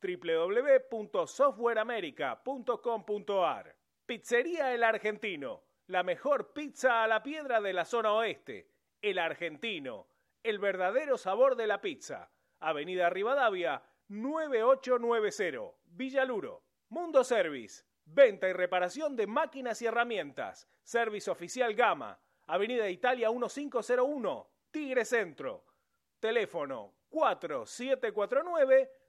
www.softwareamerica.com.ar. Pizzería El Argentino, la mejor pizza a la piedra de la zona oeste. El Argentino, el verdadero sabor de la pizza. Avenida Rivadavia, 9890, Villaluro. Mundo Service, venta y reparación de máquinas y herramientas. Service Oficial Gama, Avenida Italia 1501, Tigre Centro. Teléfono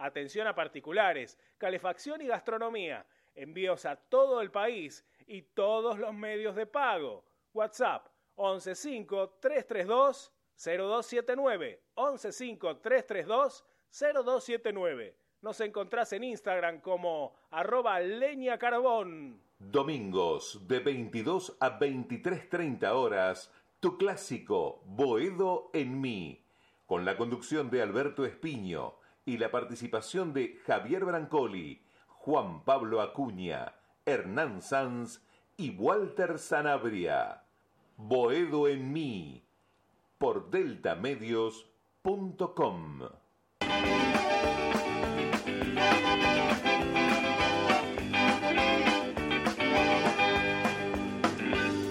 Atención a particulares, calefacción y gastronomía. Envíos a todo el país y todos los medios de pago. WhatsApp 115-332-0279. 115-332-0279. Nos encontrás en Instagram como arroba leña carbón. Domingos de 22 a 23.30 horas, tu clásico Boedo en mí, con la conducción de Alberto Espiño y la participación de Javier Brancoli, Juan Pablo Acuña, Hernán Sanz y Walter Sanabria. Boedo en mí, por deltamedios.com.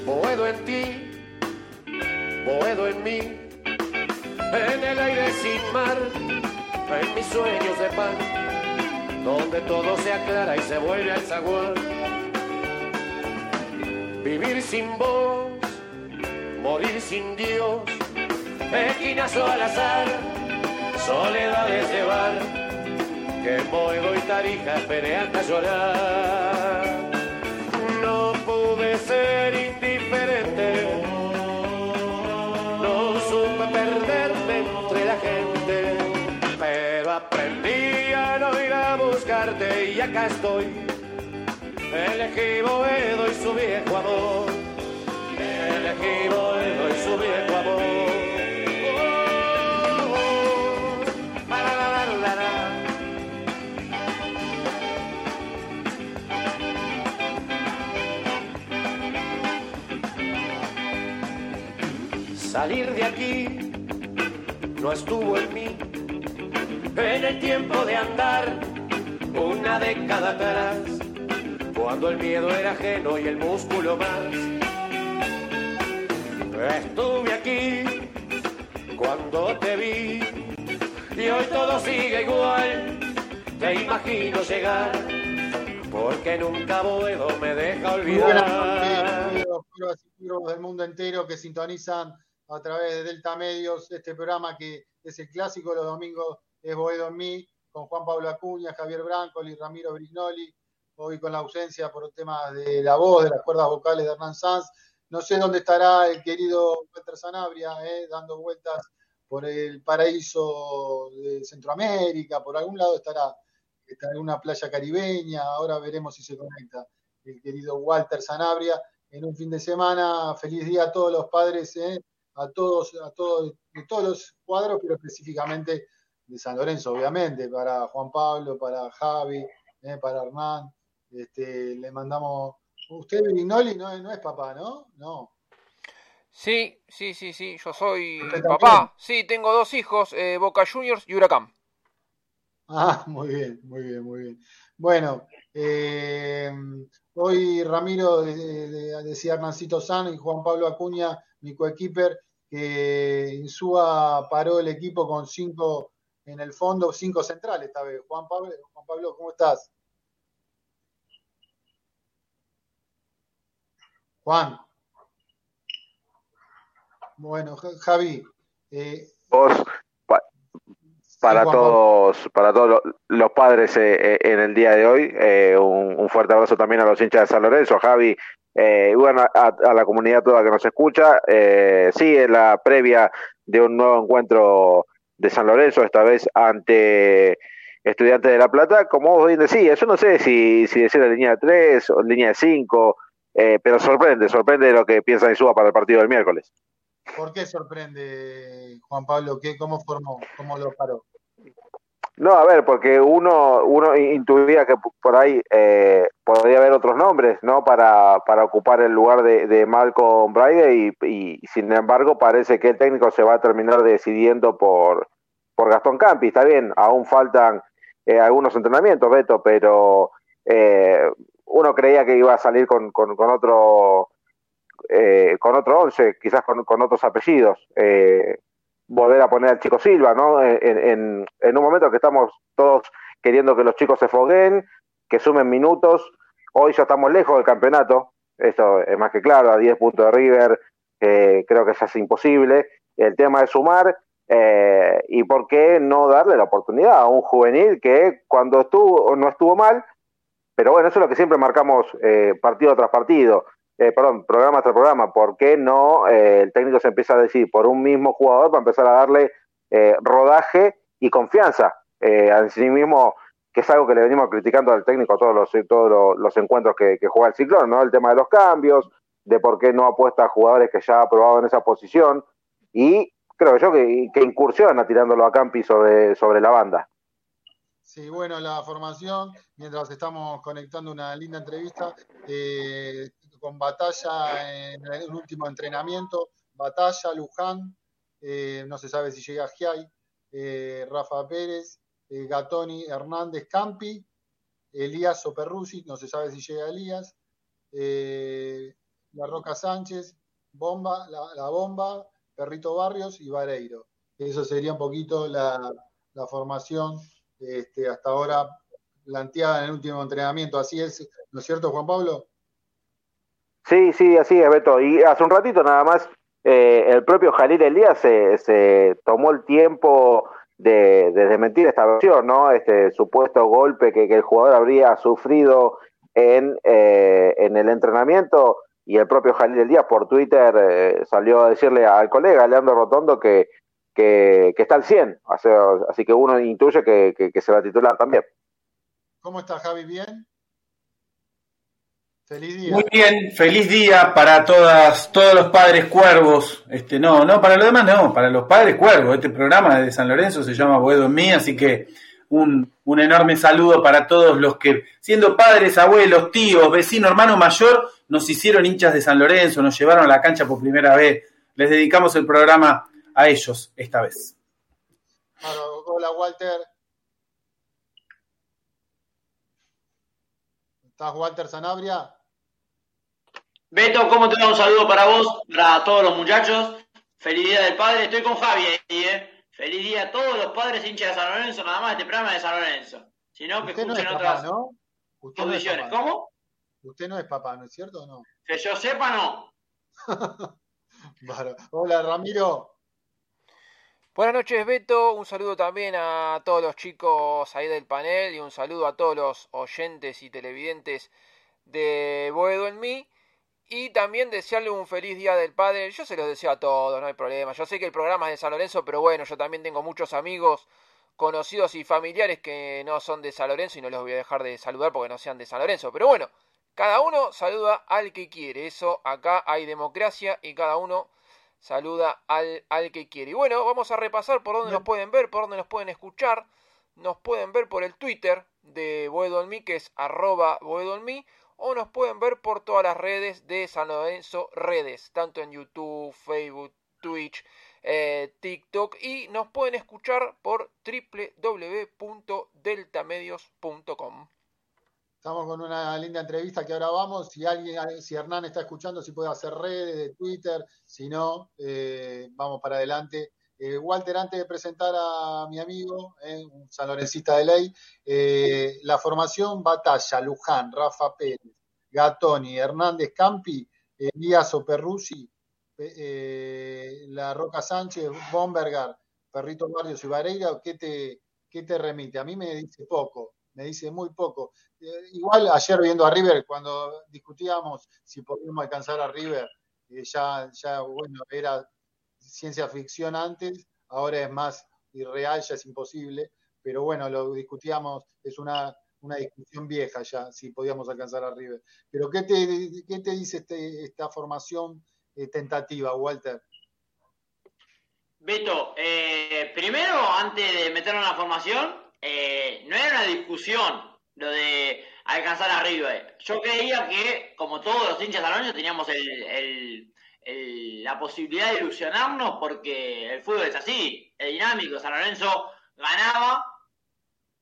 Boedo en ti, Boedo en mí, en el aire sin mar, en mis sueños de pan, donde todo se aclara y se vuelve al zaguán. Vivir sin vos, morir sin Dios, esquinazo al azar, soledades de bar, que Boedo y Tarija esperé a llorar. Y acá estoy. Elegí Boedo y su viejo amor, elegí Boedo y su viejo amor. Salir de aquí no estuvo en mí. En el tiempo de andar una década atrás, cuando el miedo era ajeno y el músculo más. Estuve aquí cuando te vi y hoy todo sigue igual. Te imagino llegar porque nunca Boedo me deja buenas olvidar. pueblos del mundo entero que sintonizan a través de Delta Medios este programa que es el clásico de los domingos, es Boedo en mí, con Juan Pablo Acuña, Javier Brancoli, Ramiro Brignoli, hoy con la ausencia por temas de la voz, de las cuerdas vocales de Hernán Sanz. No sé dónde estará el querido Walter Sanabria, eh, dando vueltas por el paraíso de Centroamérica, por algún lado estará, en una playa caribeña, ahora veremos si se conecta el querido Walter Sanabria en un fin de semana. Feliz día a todos los padres, eh, a todos, a todos, de todos los cuadros, pero específicamente de San Lorenzo, obviamente, para Juan Pablo, para Javi, eh, para Hernán. Este, le mandamos. Usted, Vignoli, no, no es papá, ¿no? No. Sí, sí, sí, sí, yo soy ¿Usted papá. Sí, tengo dos hijos, eh, Boca Juniors y Huracán. Ah, muy bien, muy bien, muy bien. Bueno, eh, hoy Ramiro de- de- decía Hernancito San y Juan Pablo Acuña, mi coequiper, que Insúa paró el equipo con cinco en el fondo, cinco centrales esta vez. Juan Pablo, Juan Pablo, ¿cómo estás? Juan. Bueno, Javi. Eh, Vos, para todos, para todos los padres eh, eh, en el día de hoy, un, fuerte abrazo también a los hinchas de San Lorenzo, Javi, y bueno, a, la comunidad toda que nos escucha. sí, en la previa de un nuevo encuentro de San Lorenzo, esta vez ante Estudiantes de La Plata, como vos bien decías, yo no sé si, si decir la línea de 3 o línea de 5, pero sorprende, sorprende lo que piensa Insúa para el partido del miércoles. ¿Por qué sorprende, Juan Pablo? ¿Qué, ¿Cómo formó? ¿Cómo lo paró? No, a ver, porque uno, uno intuía que por ahí eh, podría haber otros nombres, ¿no? Para, para ocupar el lugar de, de Malcolm Bride y, sin embargo parece que el técnico se va a terminar decidiendo por, por Gastón Campi. Está bien, aún faltan eh, algunos entrenamientos, Beto, pero eh, uno creía que iba a salir con, con, con otro eh, con otro once, quizás con, otros apellidos. Eh, volver a poner al chico Silva, ¿no? En, en, un momento que estamos todos queriendo que los chicos se foguen, que sumen minutos. Hoy ya estamos lejos del campeonato, eso es más que claro, a 10 puntos de River, eh, creo que ya es imposible. El tema es sumar y por qué no darle la oportunidad a un juvenil que cuando estuvo no estuvo mal, pero bueno, eso es lo que siempre marcamos partido tras partido eh, perdón, programa tras programa, ¿por qué no eh, el técnico se empieza a decir por un mismo jugador para empezar a darle eh, rodaje y confianza a sí mismo, que es algo que le venimos criticando al técnico todos los, todos los, encuentros que, juega el ciclón, ¿no? El tema de los cambios, de por qué no apuesta a jugadores que ya ha probado en esa posición y creo yo que, que incursiona tirándolo a Campi sobre, sobre la banda. Sí, bueno, la formación, mientras estamos conectando una linda entrevista, eh, con Batalla en el último entrenamiento, Batalla, Luján, eh, no se sabe si llega Giai, eh, Rafa Pérez, eh, Gatoni, Hernández, Campi, Elías Operrusi, no se sabe si llega Elías, La Roca Sánchez, Bomba, la, Bomba, Perrito Barrios y Vareiro. Eso sería un poquito la, formación este, hasta ahora planteada en el último entrenamiento. Así es, ¿no es cierto, Juan Pablo? Sí, sí, así es, Beto. Y hace un ratito nada más, eh, el propio Jalil Elías se, se tomó el tiempo de, de, desmentir esta versión, ¿no? Este supuesto golpe que, el jugador habría sufrido en, eh, en el entrenamiento y el propio Jalil Elías por Twitter eh, salió a decirle al colega Leandro Rotondo que, que, está al 100, así, que uno intuye que, que, se va a titular también. ¿Cómo está Javi? ¿Bien? Muy bien, feliz día para todas, todos los padres cuervos. Este, no, no, para los demás no, para los padres cuervos. Este programa de San Lorenzo se llama Boedo en mí, así que un, un enorme saludo para todos los que, siendo padres, abuelos, tíos, vecinos, hermano mayor, nos hicieron hinchas de San Lorenzo, nos llevaron a la cancha por primera vez. Les dedicamos el programa a ellos esta vez. hola Walter. ¿Estás Walter Sanabria? Beto, ¿cómo te va? Un saludo para vos, para todos los muchachos. Feliz día del padre. Estoy con Javi ahí, ¿eh? Feliz día a todos los padres hinchas de San Lorenzo, nada más este programa de San Lorenzo. Si no, que escuchen otras ¿no? condiciones. ¿Cómo? Usted no es papá, ¿no es cierto o no? Que yo sepa, no. Hola, Ramiro. Buenas noches, Beto. Un saludo también a todos los chicos ahí del panel y un saludo a todos los oyentes y televidentes de Boedo en mí. Y también desearle un feliz día del padre. Yo se los deseo a todos, no hay problema. Yo sé que el programa es de San Lorenzo, pero bueno, yo también tengo muchos amigos, conocidos y familiares que no son de San Lorenzo y no los voy a dejar de saludar porque no sean de San Lorenzo. Pero bueno, cada uno saluda al que quiere. Eso acá hay democracia y cada uno saluda al, al que quiere. Y bueno, vamos a repasar por dónde nos pueden ver, por dónde nos pueden escuchar. Nos pueden ver por el Twitter de Boedolmi, que es arroba Boedolmi o nos pueden ver por todas las redes de San Lorenzo Redes, tanto en YouTube, Facebook, Twitch, eh, TikTok y nos pueden escuchar por www.deltamedios.com. Estamos con una linda entrevista que ahora vamos. Si alguien, si Hernán está escuchando, si puede hacer redes de Twitter, si no, eh, vamos para adelante. Eh, Walter, antes de presentar a mi amigo, un sanlorencista de ley, la formación Batalla, Luján, Rafa Pérez, Gatoni, Hernández Campi, Elías o Perrusi, La Roca Sánchez, Bombergar, Perrito Barrios y Vareira, ¿qué te, ¿qué te remite? A mí me dice poco, me dice muy poco. igual ayer viendo a River, cuando discutíamos si podíamos alcanzar a River, ya, ya, bueno, era ciencia ficción antes, ahora es más irreal, ya es imposible, pero bueno, lo discutíamos, es una, una discusión vieja ya, si podíamos alcanzar a River. Pero ¿qué te, qué te dice este, esta formación eh, tentativa, Walter? Beto, eh, primero, antes de meternos en la formación, eh, no era una discusión lo de alcanzar a River. Yo creía que, como todos los hinchas año, teníamos el, la posibilidad de ilusionarnos porque el fútbol es así, es dinámico. San Lorenzo ganaba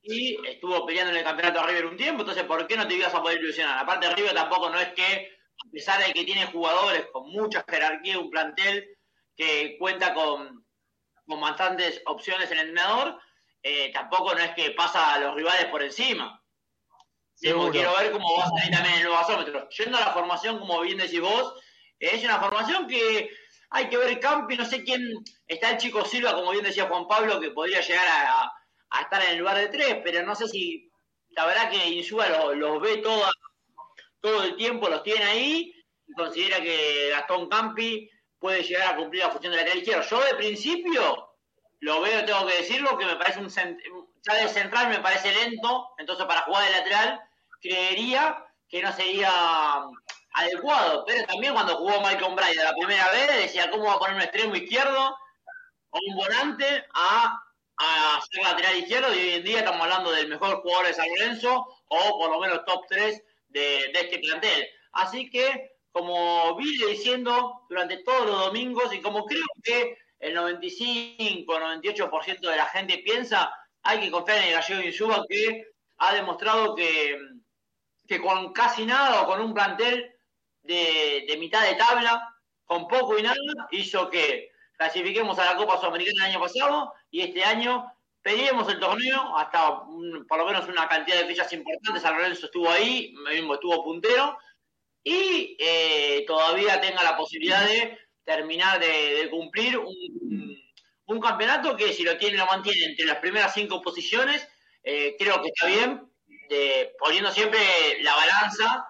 y estuvo peleando en el campeonato de River un tiempo, entonces ¿por qué no te ibas a poder ilusionar? Aparte River tampoco no es que, a pesar de que tiene jugadores con mucha jerarquía, un plantel que cuenta con, con bastantes opciones en el entrenador, eh, tampoco no es que pasa a los rivales por encima. quiero ver cómo va a salir también el nuevo gasómetro. Yendo a la formación, como bien decís vos, es una formación que hay que ver Campi, no sé quién, está el chico Silva, como bien decía Juan Pablo, que podría llegar a, estar en el lugar de tres, pero no sé si la verdad que Insúa los, ve toda, todo el tiempo, los tiene ahí, y considera que Gastón Campi puede llegar a cumplir la función de lateral izquierdo. Yo de principio lo veo, tengo que decirlo, que me parece un ya de central me parece lento, entonces para jugar de lateral creería que no sería adecuado, pero también cuando jugó Michael Bride la primera vez decía cómo va a poner un extremo izquierdo o un volante a, a ser lateral izquierdo y hoy en día estamos hablando del mejor jugador de San Lorenzo o por lo menos top 3 de, de este plantel. Así que, como vine diciendo durante todos los domingos y como creo que el 95-98% de la gente piensa, hay que confiar en el gallego Insúa que ha demostrado que, que con casi nada o con un plantel de, mitad de tabla, con poco y nada, hizo que clasifiquemos a la Copa Sudamericana el año pasado y este año pedimos el torneo hasta por lo menos una cantidad de fechas importantes. San Lorenzo estuvo ahí, mismo estuvo puntero y eh, todavía tenga la posibilidad de terminar de, cumplir un, campeonato que si lo tiene lo mantiene entre las primeras cinco posiciones, eh, creo que está bien, de, poniendo siempre la balanza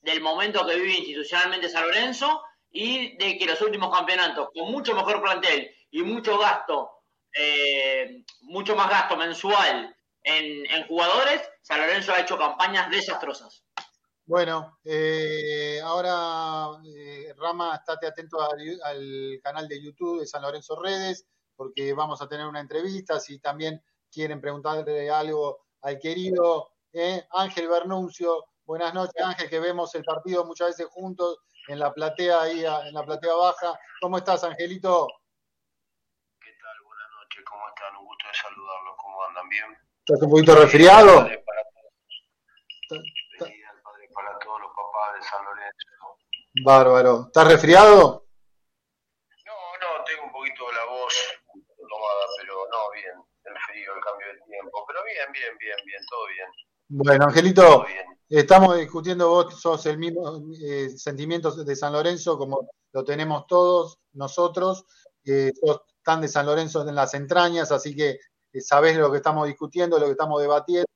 del momento que vive institucionalmente San Lorenzo y de que los últimos campeonatos, con mucho mejor plantel y mucho gasto, eh, mucho más gasto mensual en, jugadores, San Lorenzo ha hecho campañas desastrosas. Bueno, eh, ahora eh, Rama, estate atento al, canal de YouTube de San Lorenzo Redes, porque vamos a tener una entrevista. Si también quieren preguntarle algo al querido Ángel Bernuncio, Buenas noches, Ángel, que vemos el partido muchas veces juntos en la platea ahí, en la platea baja. ¿Cómo estás, Angelito? ¿Qué tal? Buenas noches, ¿cómo están? Un gusto de saludarlos, ¿cómo andan? ¿Bien? ¿Estás un poquito resfriado? Padre para todos San Lorenzo. Bárbaro. ¿Estás resfriado? No, no, tengo un poquito la voz tomada, pero no, bien. El frío, el cambio de tiempo. Pero bien, bien, bien, bien, todo bien. Bueno, Angelito, estamos discutiendo, vos sos el mismo eh, sentimiento de San Lorenzo como lo tenemos todos nosotros, eh, sos tan de San Lorenzo en las entrañas, así que eh, sabés lo que estamos discutiendo, lo que estamos debatiendo,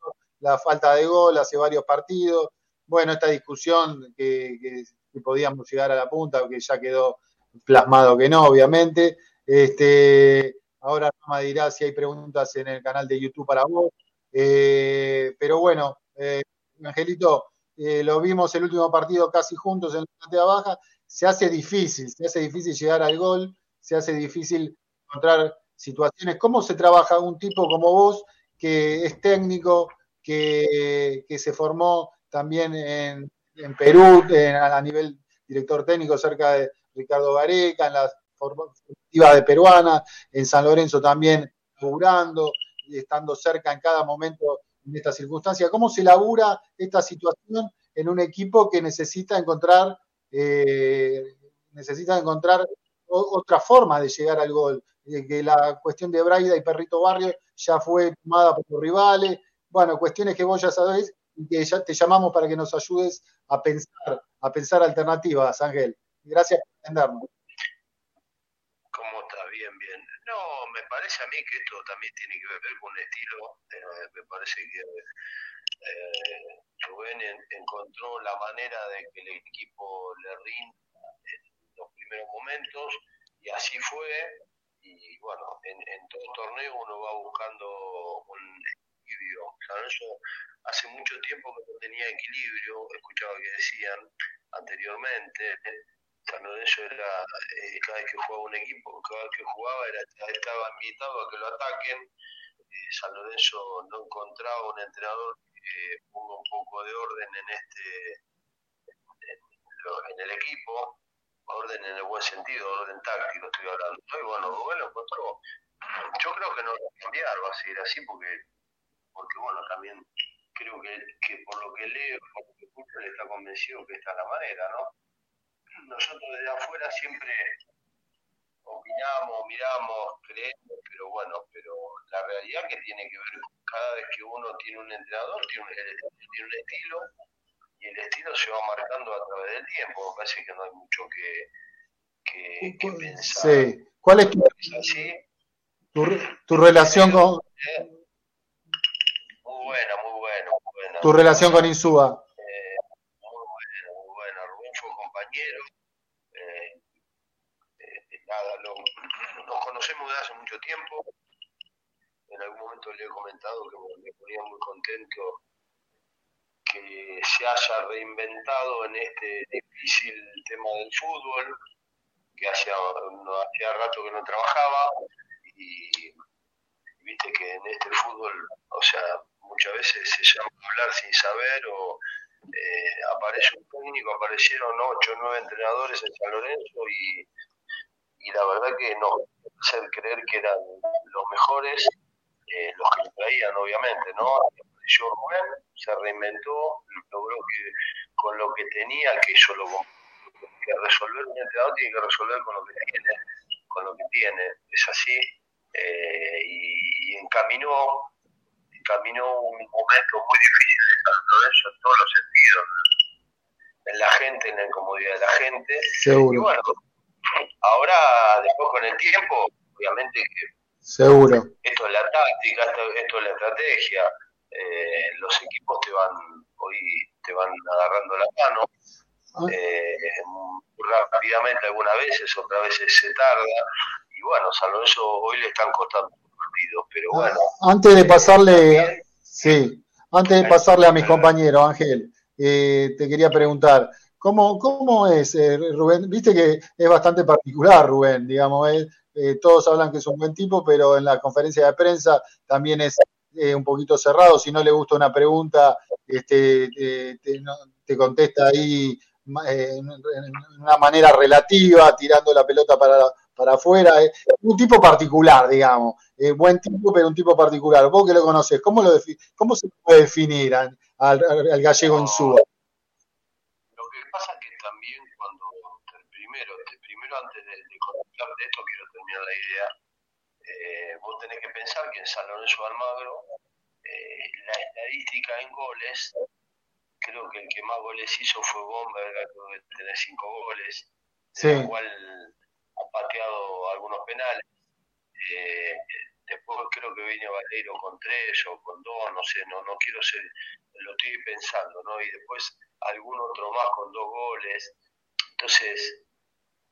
la falta de gol hace varios partidos, bueno, esta discusión que, podíamos llegar a la punta, que ya quedó plasmado que no, obviamente. Este, ahora me dirá si hay preguntas en el canal de YouTube para vos. Eh, pero bueno, eh, Angelito, eh, lo vimos el último partido casi juntos en la platea baja, se hace difícil, se hace difícil llegar al gol, se hace difícil encontrar situaciones. ¿Cómo se trabaja un tipo como vos, que es técnico, que, se formó también en, Perú a nivel director técnico cerca de Ricardo Gareca, en la formativa de peruana, en San Lorenzo también laburando, estando cerca en cada momento en esta circunstancia. ¿Cómo se labura esta situación en un equipo que necesita encontrar, eh, necesita encontrar otra forma de llegar al gol? que la cuestión de Braida y Perrito Barrio ya fue tomada por los rivales. Bueno, cuestiones que vos ya sabés y que ya te llamamos para que nos ayudes a pensar, a pensar alternativas, Ángel. Gracias por atendernos. ¿Cómo estás? Bien, bien. No, me parece a mí que esto también tiene que ver con un estilo. Eh, me parece que eh, Rubén encontró la manera de que el equipo le rinda en los primeros momentos y así fue. Y bueno, en, en todo torneo uno va buscando un equilibrio. Eso hace mucho tiempo que no tenía equilibrio, escuchaba que decían anteriormente. San Lorenzo era, eh, cada vez que jugaba un equipo, cada vez que jugaba era, estaba invitado a que lo ataquen. Eh, San Lorenzo no encontraba un entrenador que ponga un poco de orden en este en, el equipo, orden en el buen sentido, orden táctico estoy hablando. Y bueno, lo encontró. Yo creo que no va a cambiar, va a seguir así porque, porque bueno, también creo que, que por lo que leo, por lo que escucho, él está convencido que esta es la manera, ¿no? Nosotros desde afuera siempre opinamos, miramos, creemos, pero bueno, pero la realidad que tiene que ver cada vez que uno tiene un entrenador, tiene un, tiene un estilo, y el estilo se va marcando a través del tiempo. Me parece que no hay mucho que, que, que pensar. Sí. ¿Cuál es tu, Es así. tu, tu relación con ¿eh? Muy buena, muy buena, muy buena. tu relación con Insúa? Eh, muy buena, muy buena. Rubén fue compañero. Eh, eh, nada, lo- nos conocemos desde hace mucho tiempo. En algún momento le he comentado que me, me ponía muy contento que se haya reinventado en este difícil tema del fútbol, que hacía, no, hacía rato que no trabajaba y viste que en este fútbol, o sea, muchas veces se llama hablar sin saber o eh, aparece un técnico, aparecieron ocho o nueve entrenadores en San Lorenzo y, y la verdad que no hacer creer que eran los mejores, eh, los que lo traían obviamente, ¿no? Apareció Rubén, se reinventó, logró que con lo que tenía, que eso lo que resolver un entrenador tiene que resolver con lo que tiene, con lo que tiene, es así, eh, y encaminó, encaminó un momento muy difícil de San Lorenzo en todos los sentidos, en la gente, en la incomodidad de la gente, y Seguro, bueno, ahora después con el tiempo, obviamente que seguro. esto es la táctica, esto, esto es la estrategia, eh, los equipos te van, hoy te van agarrando la mano, Ah. eh, rápidamente algunas veces, otras veces se tarda, y bueno, San Lorenzo hoy le están costando pero bueno, Antes de pasarle, sí, antes de pasarle a mis compañeros, Ángel, eh, te quería preguntar, ¿cómo, cómo es eh, Rubén? Viste que es bastante particular, Rubén, digamos, es, eh, todos hablan que es un buen tipo, pero en la conferencia de prensa también es eh, un poquito cerrado, si no le gusta una pregunta, este, te, no- te contesta ahí eh, en una manera relativa, tirando la pelota para, para afuera, es un tipo particular, digamos. Eh, buen tipo, pero un tipo particular. Vos que lo conoces, ¿cómo, lo cómo se puede definir al, al- al gallego en su? lo que pasa es que también cuando, primero, primero antes de, de contarte esto, quiero terminar la idea, eh, vos tenés que pensar que en San Lorenzo de Almagro, eh, la estadística en goles, creo que el que más goles hizo fue Bomberg, creo que tiene cinco goles, Sí. el cual algunos penales. Eh, después creo que viene Valero con tres o con dos, no sé, no, no quiero ser, lo estoy pensando, ¿no? Y después algún otro más con dos goles. Entonces,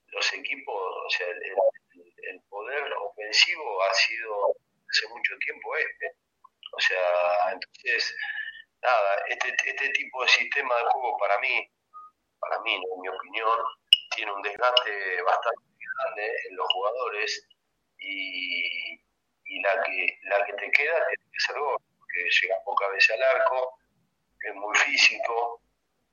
los equipos, o sea, el, el- poder ofensivo ha sido hace mucho tiempo este. O sea, entonces, nada, este, este tipo de sistema de juego para mí, para mí, en mi opinión, tiene un desgaste bastante grande en los jugadores y, y la que la que te queda tiene que ser gol, porque llega pocas veces al arco, es muy físico.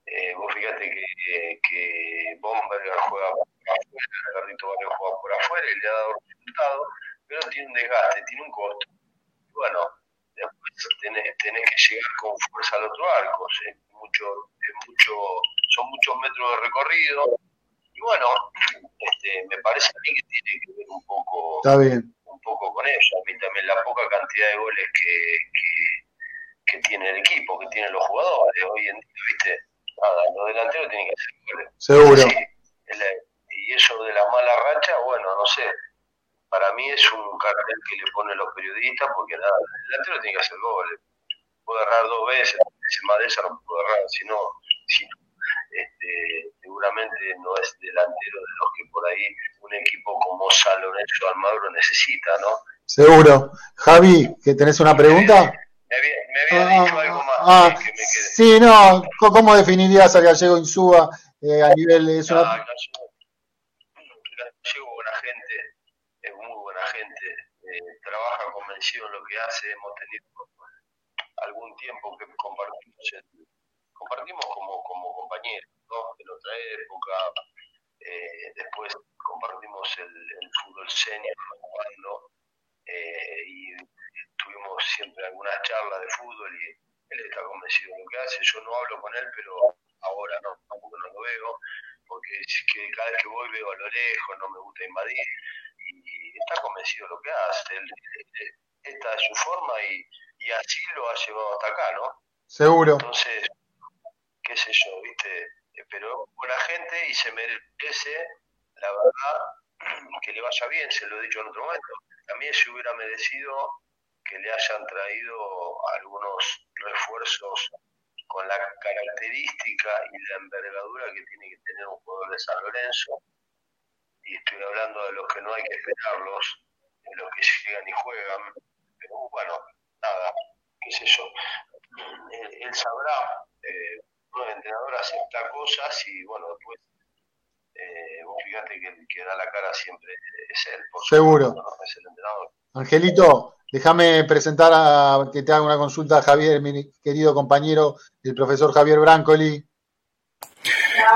Eh, vos fíjate que, que Bomberger juega por afuera, Garrito Barrio juega por afuera y le ha dado resultado, pero tiene un desgaste, tiene un costo. Y bueno, después tenés, tenés que llegar con fuerza al otro arco, es mucho, mucho, son muchos metros de recorrido. Bueno, este, me parece a mí que tiene que ver un poco, Está bien. un poco con eso. A mí también la poca cantidad de goles que, que, que tiene el equipo, que tienen los jugadores. Hoy en día, viste, nada, los delanteros tienen que hacer goles. Seguro. Y eso de la mala racha, bueno, no sé. Para mí es un cartel que le ponen los periodistas porque nada, el delantero tiene que hacer goles. Puede errar dos veces, más de esa no puede errar, sino si no este, seguramente no es delantero de los que por ahí un equipo como San Lorenzo Almagro necesita, ¿no? Seguro. Javi, ¿que tenés una pregunta? Me había, me había Ah, dicho algo más ah, que me quedé. sí, no, ¿cómo definirías al gallego Insúa eh, a nivel es Ah, una- Gallego, buena gente, es muy buena gente, eh, trabaja convencido en lo que hace, hemos tenido algún tiempo que compartimos, el- compartimos como, como compañeros, ¿no? En otra época, eh, después compartimos el, el fútbol senior jugando eh, y tuvimos siempre algunas charlas de fútbol y él está convencido de lo que hace, yo no hablo con él, pero ahora no, tampoco no lo veo, porque es que cada vez que voy veo a lo lejos, no me gusta invadir, y está convencido de lo que hace, él, él- esta es su forma y, y así lo ha llevado hasta acá, ¿no? Seguro. Entonces, qué sé yo, ¿viste? Eh, Pero buena gente y se merece, la verdad, que le vaya bien, se lo he dicho en otro momento. También se hubiera merecido que le hayan traído algunos refuerzos con la característica y la envergadura que tiene que tener un jugador de San Lorenzo. Y estoy hablando de los que no hay que esperarlos, de los que llegan y juegan. Pero bueno, nada, qué sé yo. Él, él sabrá, eh, un entrenador acepta cosas y bueno, después eh, vos fíjate que el que da la cara siempre es él, por Seguro. supuesto, ¿no? es el entrenador. Angelito, déjame presentar a que te haga una consulta a Javier, mi querido compañero, el profesor Javier Brancoli.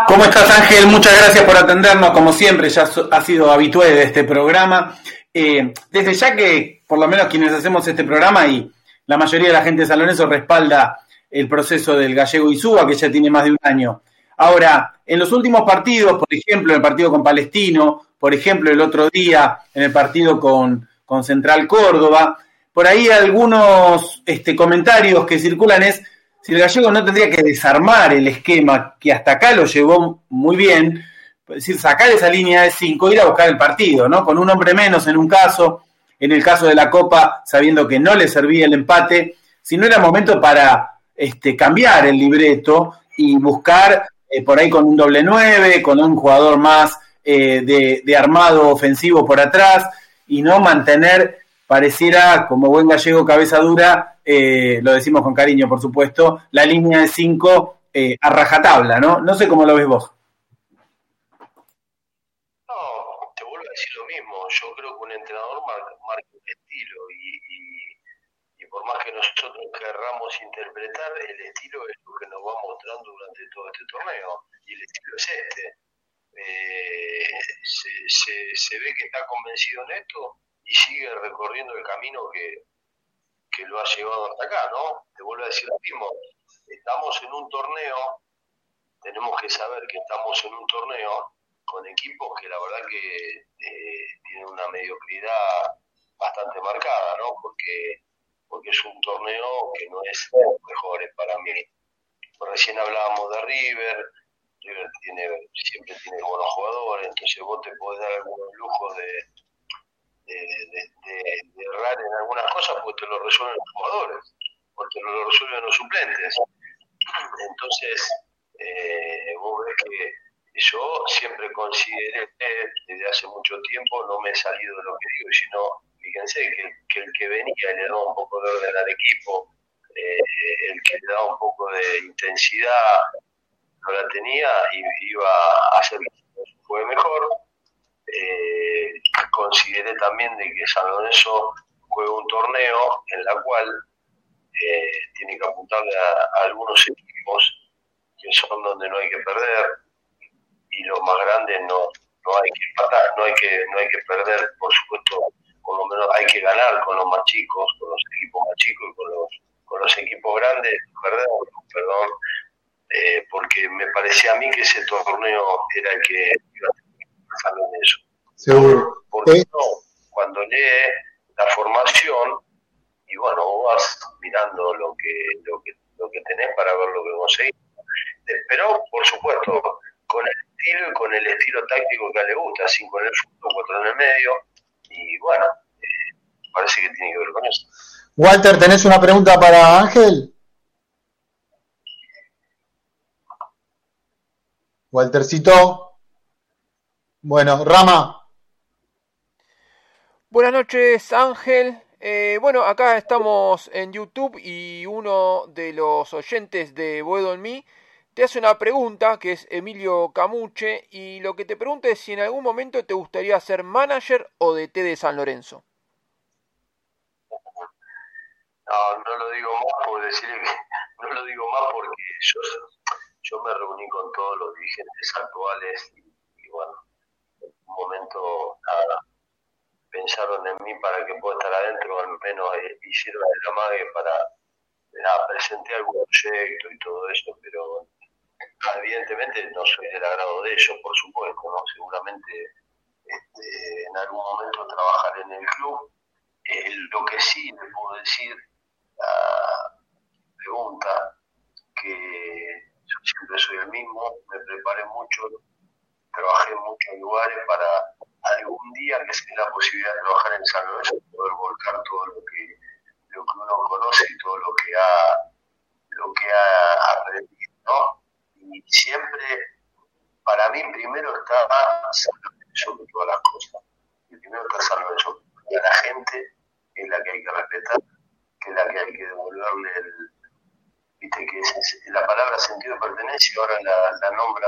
¿Cómo estás, Ángel? Muchas gracias por atendernos, como siempre, ya ha sido habitué de este programa. Eh, desde ya que, por lo menos quienes hacemos este programa y la mayoría de la gente de San Lorenzo respalda el proceso del gallego Isúa, que ya tiene más de un año. Ahora, en los últimos partidos, por ejemplo, en el partido con Palestino, por ejemplo, el otro día en el partido con, con Central Córdoba, por ahí algunos este, comentarios que circulan es si el gallego no tendría que desarmar el esquema que hasta acá lo llevó muy bien, es decir, sacar esa línea de 5, ir a buscar el partido, ¿no? Con un hombre menos en un caso, en el caso de la Copa, sabiendo que no le servía el empate, si no era momento para este, cambiar el libreto y buscar eh, por ahí con un doble 9, con un jugador más eh, de, armado ofensivo por atrás y no mantener, pareciera como buen gallego cabeza dura, eh, lo decimos con cariño por supuesto, la línea de 5 eh, a rajatabla, ¿no? No sé cómo lo ves vos. No, te vuelvo a decir lo mismo. Yo creo que un entrenador marca, marca un estilo y, y- y por más que nosotros querramos el estilo es lo que nos va mostrando durante todo este torneo y el estilo es este. Eh, se, se, se ve que está convencido en esto y sigue recorriendo el camino que, que lo ha llevado hasta acá, ¿no? Te vuelvo a decir lo mismo. Estamos en un torneo, tenemos que saber que estamos en un torneo con equipos que la verdad que eh, tienen una mediocridad bastante marcada, ¿no? Porque, porque es un torneo que no es de los mejores para mí. Recién hablábamos de River, River tiene, siempre tiene buenos jugadores, entonces vos te podés dar algunos lujos de, de, errar en algunas cosas porque te lo resuelven los jugadores, porque te lo resuelven los suplentes. Entonces, eh, vos ves que yo siempre consideré, desde hace mucho tiempo, no me he salido de lo que digo, sino, fíjense, que, que el que venía le daba un poco de orden al equipo, eh, el que le daba un poco de intensidad, no la tenía y iba a hacer fue mejor. Eh, consideré también de que San Lorenzo juega un torneo en la cual eh, tiene que apuntarle a algunos equipos que son donde no hay que perder y los más grandes no, no hay que empatar, no hay que, no hay que perder, por supuesto, por lo menos hay que ganar con los más chicos, con los equipos más chicos y con los, con los equipos grandes, perder, perdón, eh, porque me parecía a mí que ese torneo era el que iba a tener que pasar en eso. Seguro. Porque no, cuando lee la formación, y bueno, vos vas mirando lo que, lo que, lo que tenés para ver lo que conseguís. Pero, por supuesto, con el estilo y con el estilo táctico que a él le gusta, cinco en el fondo, cuatro en el medio, y bueno, eh, parece que tiene que ver con eso. Walter, ¿tenés una pregunta para Ángel? Waltercito. Bueno, Rama. Buenas noches, Ángel. Eh, bueno, acá estamos en YouTube y uno de los oyentes de Boedo en mí te hace una pregunta, que es Emilio Camuche, y lo que te pregunta es si en algún momento te gustaría ser manager o de T de San Lorenzo. No, no lo digo más por decirle que no lo digo más porque yo, yo me reuní con todos los dirigentes actuales y, bueno, en un momento pensaron en mí para que pueda estar adentro, al menos eh, hicieron el amague para nada, presenté algún proyecto y todo eso, pero evidentemente no soy del agrado de ellos, por supuesto, ¿no? Seguramente este, en algún momento trabajar en el club. Eh, lo que sí le puedo decir la pregunta, que yo siempre soy el mismo, me preparé mucho, trabajé en muchos lugares para algún día que se la posibilidad de trabajar en San Lorenzo, poder volcar todo lo que, lo que uno conoce y todo lo que ha, lo que ha aprendido, ¿no? Y siempre, para mí primero está San Lorenzo de todas las cosas. Y primero está San Lorenzo, y a la gente es la que hay que respetar que es la que hay que devolverle el, viste que la palabra sentido de pertenencia ahora la, la nombra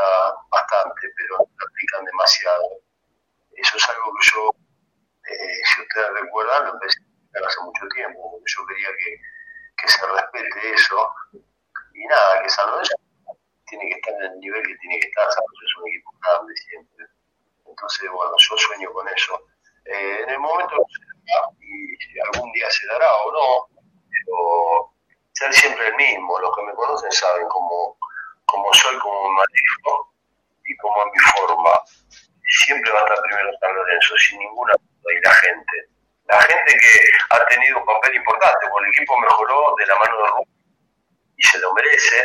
bastante, pero la aplican demasiado. Eso es algo que yo, eh, si ustedes recuerdan, lo empecé hace mucho tiempo, yo quería que, que se respete eso. Y nada, que San Lorenzo tiene que estar en el nivel que tiene que estar, San Lorenzo es un equipo grande siempre. Entonces, bueno, yo sueño con eso. Eh, en el momento y si algún día se dará o no, pero ser siempre el mismo. Los que me conocen saben cómo, cómo soy, cómo me manejo y cómo es mi forma. Siempre va a estar primero San Lorenzo, sin ninguna duda, y la gente. La gente que ha tenido un papel importante, porque el equipo mejoró de la mano de Rubén y se lo merece,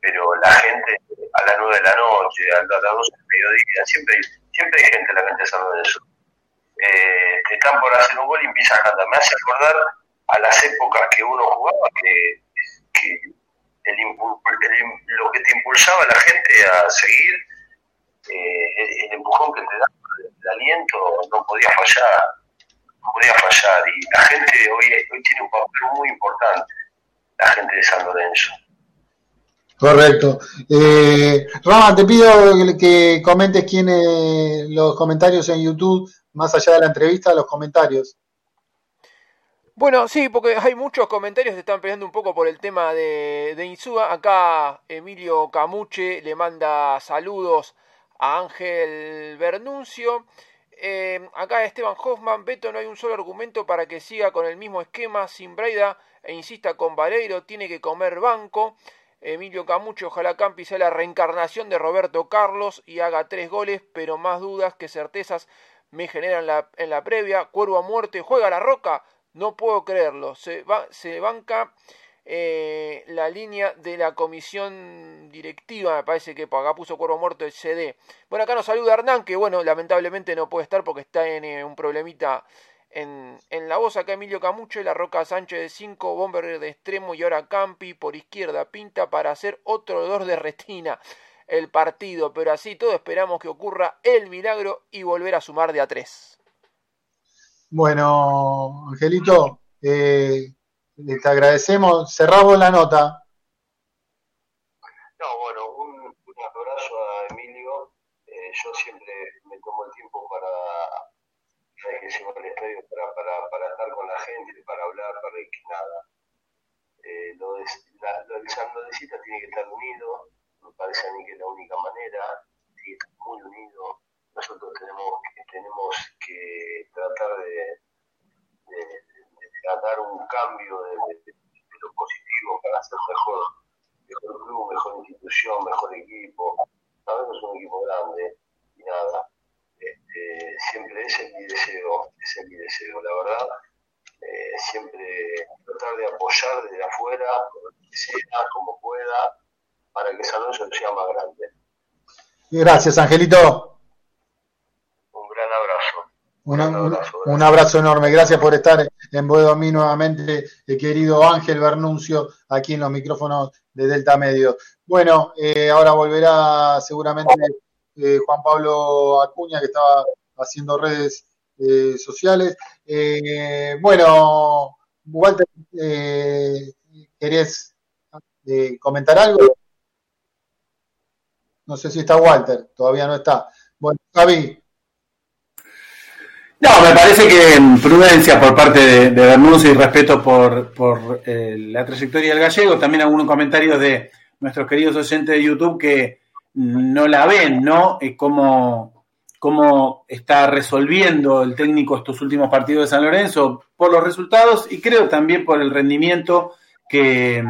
pero la gente a las nueve de la noche, a las 12 del mediodía, siempre, siempre hay gente en la gente de Lorenzo. Eh, que están por hacer un gol y empiezan a cantar. Me hace acordar a las épocas que uno jugaba, que, que el, lo que te impulsaba a la gente a seguir, eh, el, empujón que te da, el aliento, no podía fallar, no podía fallar. Y la gente hoy, hoy tiene un papel muy importante, la gente de San Lorenzo. Correcto. Eh, te pido que comentes quién, los comentarios en YouTube, más allá de la entrevista, los comentarios. Bueno, sí, porque hay muchos comentarios que están peleando un poco por el tema de, de Insúa. Acá Emilio Camuche le manda saludos a Ángel Bernuncio. Eh, acá Esteban Hoffman, Beto no hay un solo argumento para que siga con el mismo esquema sin Braida e insista con Vareiro, tiene que comer banco. Emilio Camuche, ojalá Campi sea la reencarnación de Roberto Carlos y haga tres goles, pero más dudas que certezas me generan la, en la previa. Cuervo a muerte, juega la roca. No puedo creerlo. Se, va, se banca eh, la línea de la comisión directiva. Me parece que acá puso cuervo muerto el CD. Bueno, acá nos saluda Hernán, que bueno, lamentablemente no puede estar porque está en eh, un problemita en, en, la voz. Acá Emilio Camucho, La Roca Sánchez de 5, Bomber de extremo y ahora Campi por izquierda. Pinta para hacer otro dolor de retina el partido. Pero así todo esperamos que ocurra el milagro y volver a sumar de a 3. Bueno, Angelito, eh, te agradecemos. Cerramos la nota. No, bueno, un, un abrazo a Emilio. Eh, yo siempre me tomo el tiempo para que estadio para, para, para, estar con la gente, para hablar, para que nada. Eh, lo, de, la, lo del tiene que estar unido, me parece a mí que es la única manera, tiene que estar muy unido nosotros tenemos que, tenemos que tratar de, de, de tratar un cambio de, lo positivo para hacer mejor, mejor club, mejor institución, mejor equipo. Sabemos es un equipo grande y nada. Este, siempre ese es mi deseo, ese es mi deseo, la verdad. Eh, siempre tratar de apoyar desde afuera, como sea, como pueda, para que San Lorenzo sea más grande. Gracias, Angelito. Un gran abrazo. Un, un, abrazo enorme. Gracias por estar en Boedomí nuevamente, el querido Ángel Bernuncio, aquí en los micrófonos de Delta Medio. Bueno, eh, ahora volverá seguramente eh, Juan Pablo Acuña, que estaba haciendo redes eh, sociales. Eh, bueno, Walter, ¿querés comentar algo? No sé si está Walter, todavía no está. Bueno, Javi. No, me parece que prudencia por parte de, de y respeto por, por la trayectoria del gallego. También algunos comentarios de nuestros queridos oyentes de YouTube que no la ven, ¿no? Es como cómo está resolviendo el técnico estos últimos partidos de San Lorenzo por los resultados y creo también por el rendimiento que,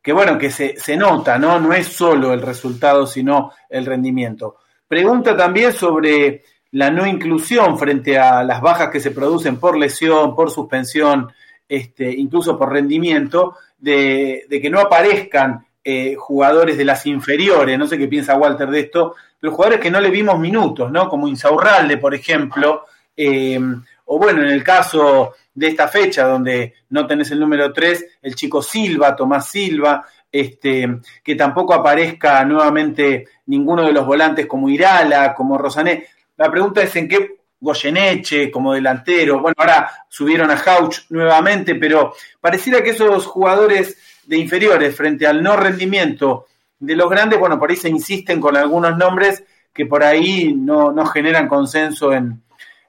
que bueno, que se, se nota, ¿no? No es solo el resultado, sino el rendimiento. Pregunta también sobre la no inclusión frente a las bajas que se producen por lesión, por suspensión, este, incluso por rendimiento, de que no aparezcan eh, jugadores de las inferiores, no sé qué piensa Walter de esto, pero jugadores que no le vimos minutos, ¿no? Como Insaurralde, por ejemplo, eh, o bueno, en el caso de esta fecha donde no tenés el número 3, el chico Silva, Tomás Silva, este, que tampoco aparezca nuevamente ninguno de los volantes como Irala, como Rosané. La pregunta es en qué Goyeneche como delantero, bueno, ahora subieron a Hauch nuevamente, pero pareciera que esos jugadores de inferiores frente al no rendimiento de los grandes, bueno, por ahí se insisten con algunos nombres que por ahí no, no generan consenso en,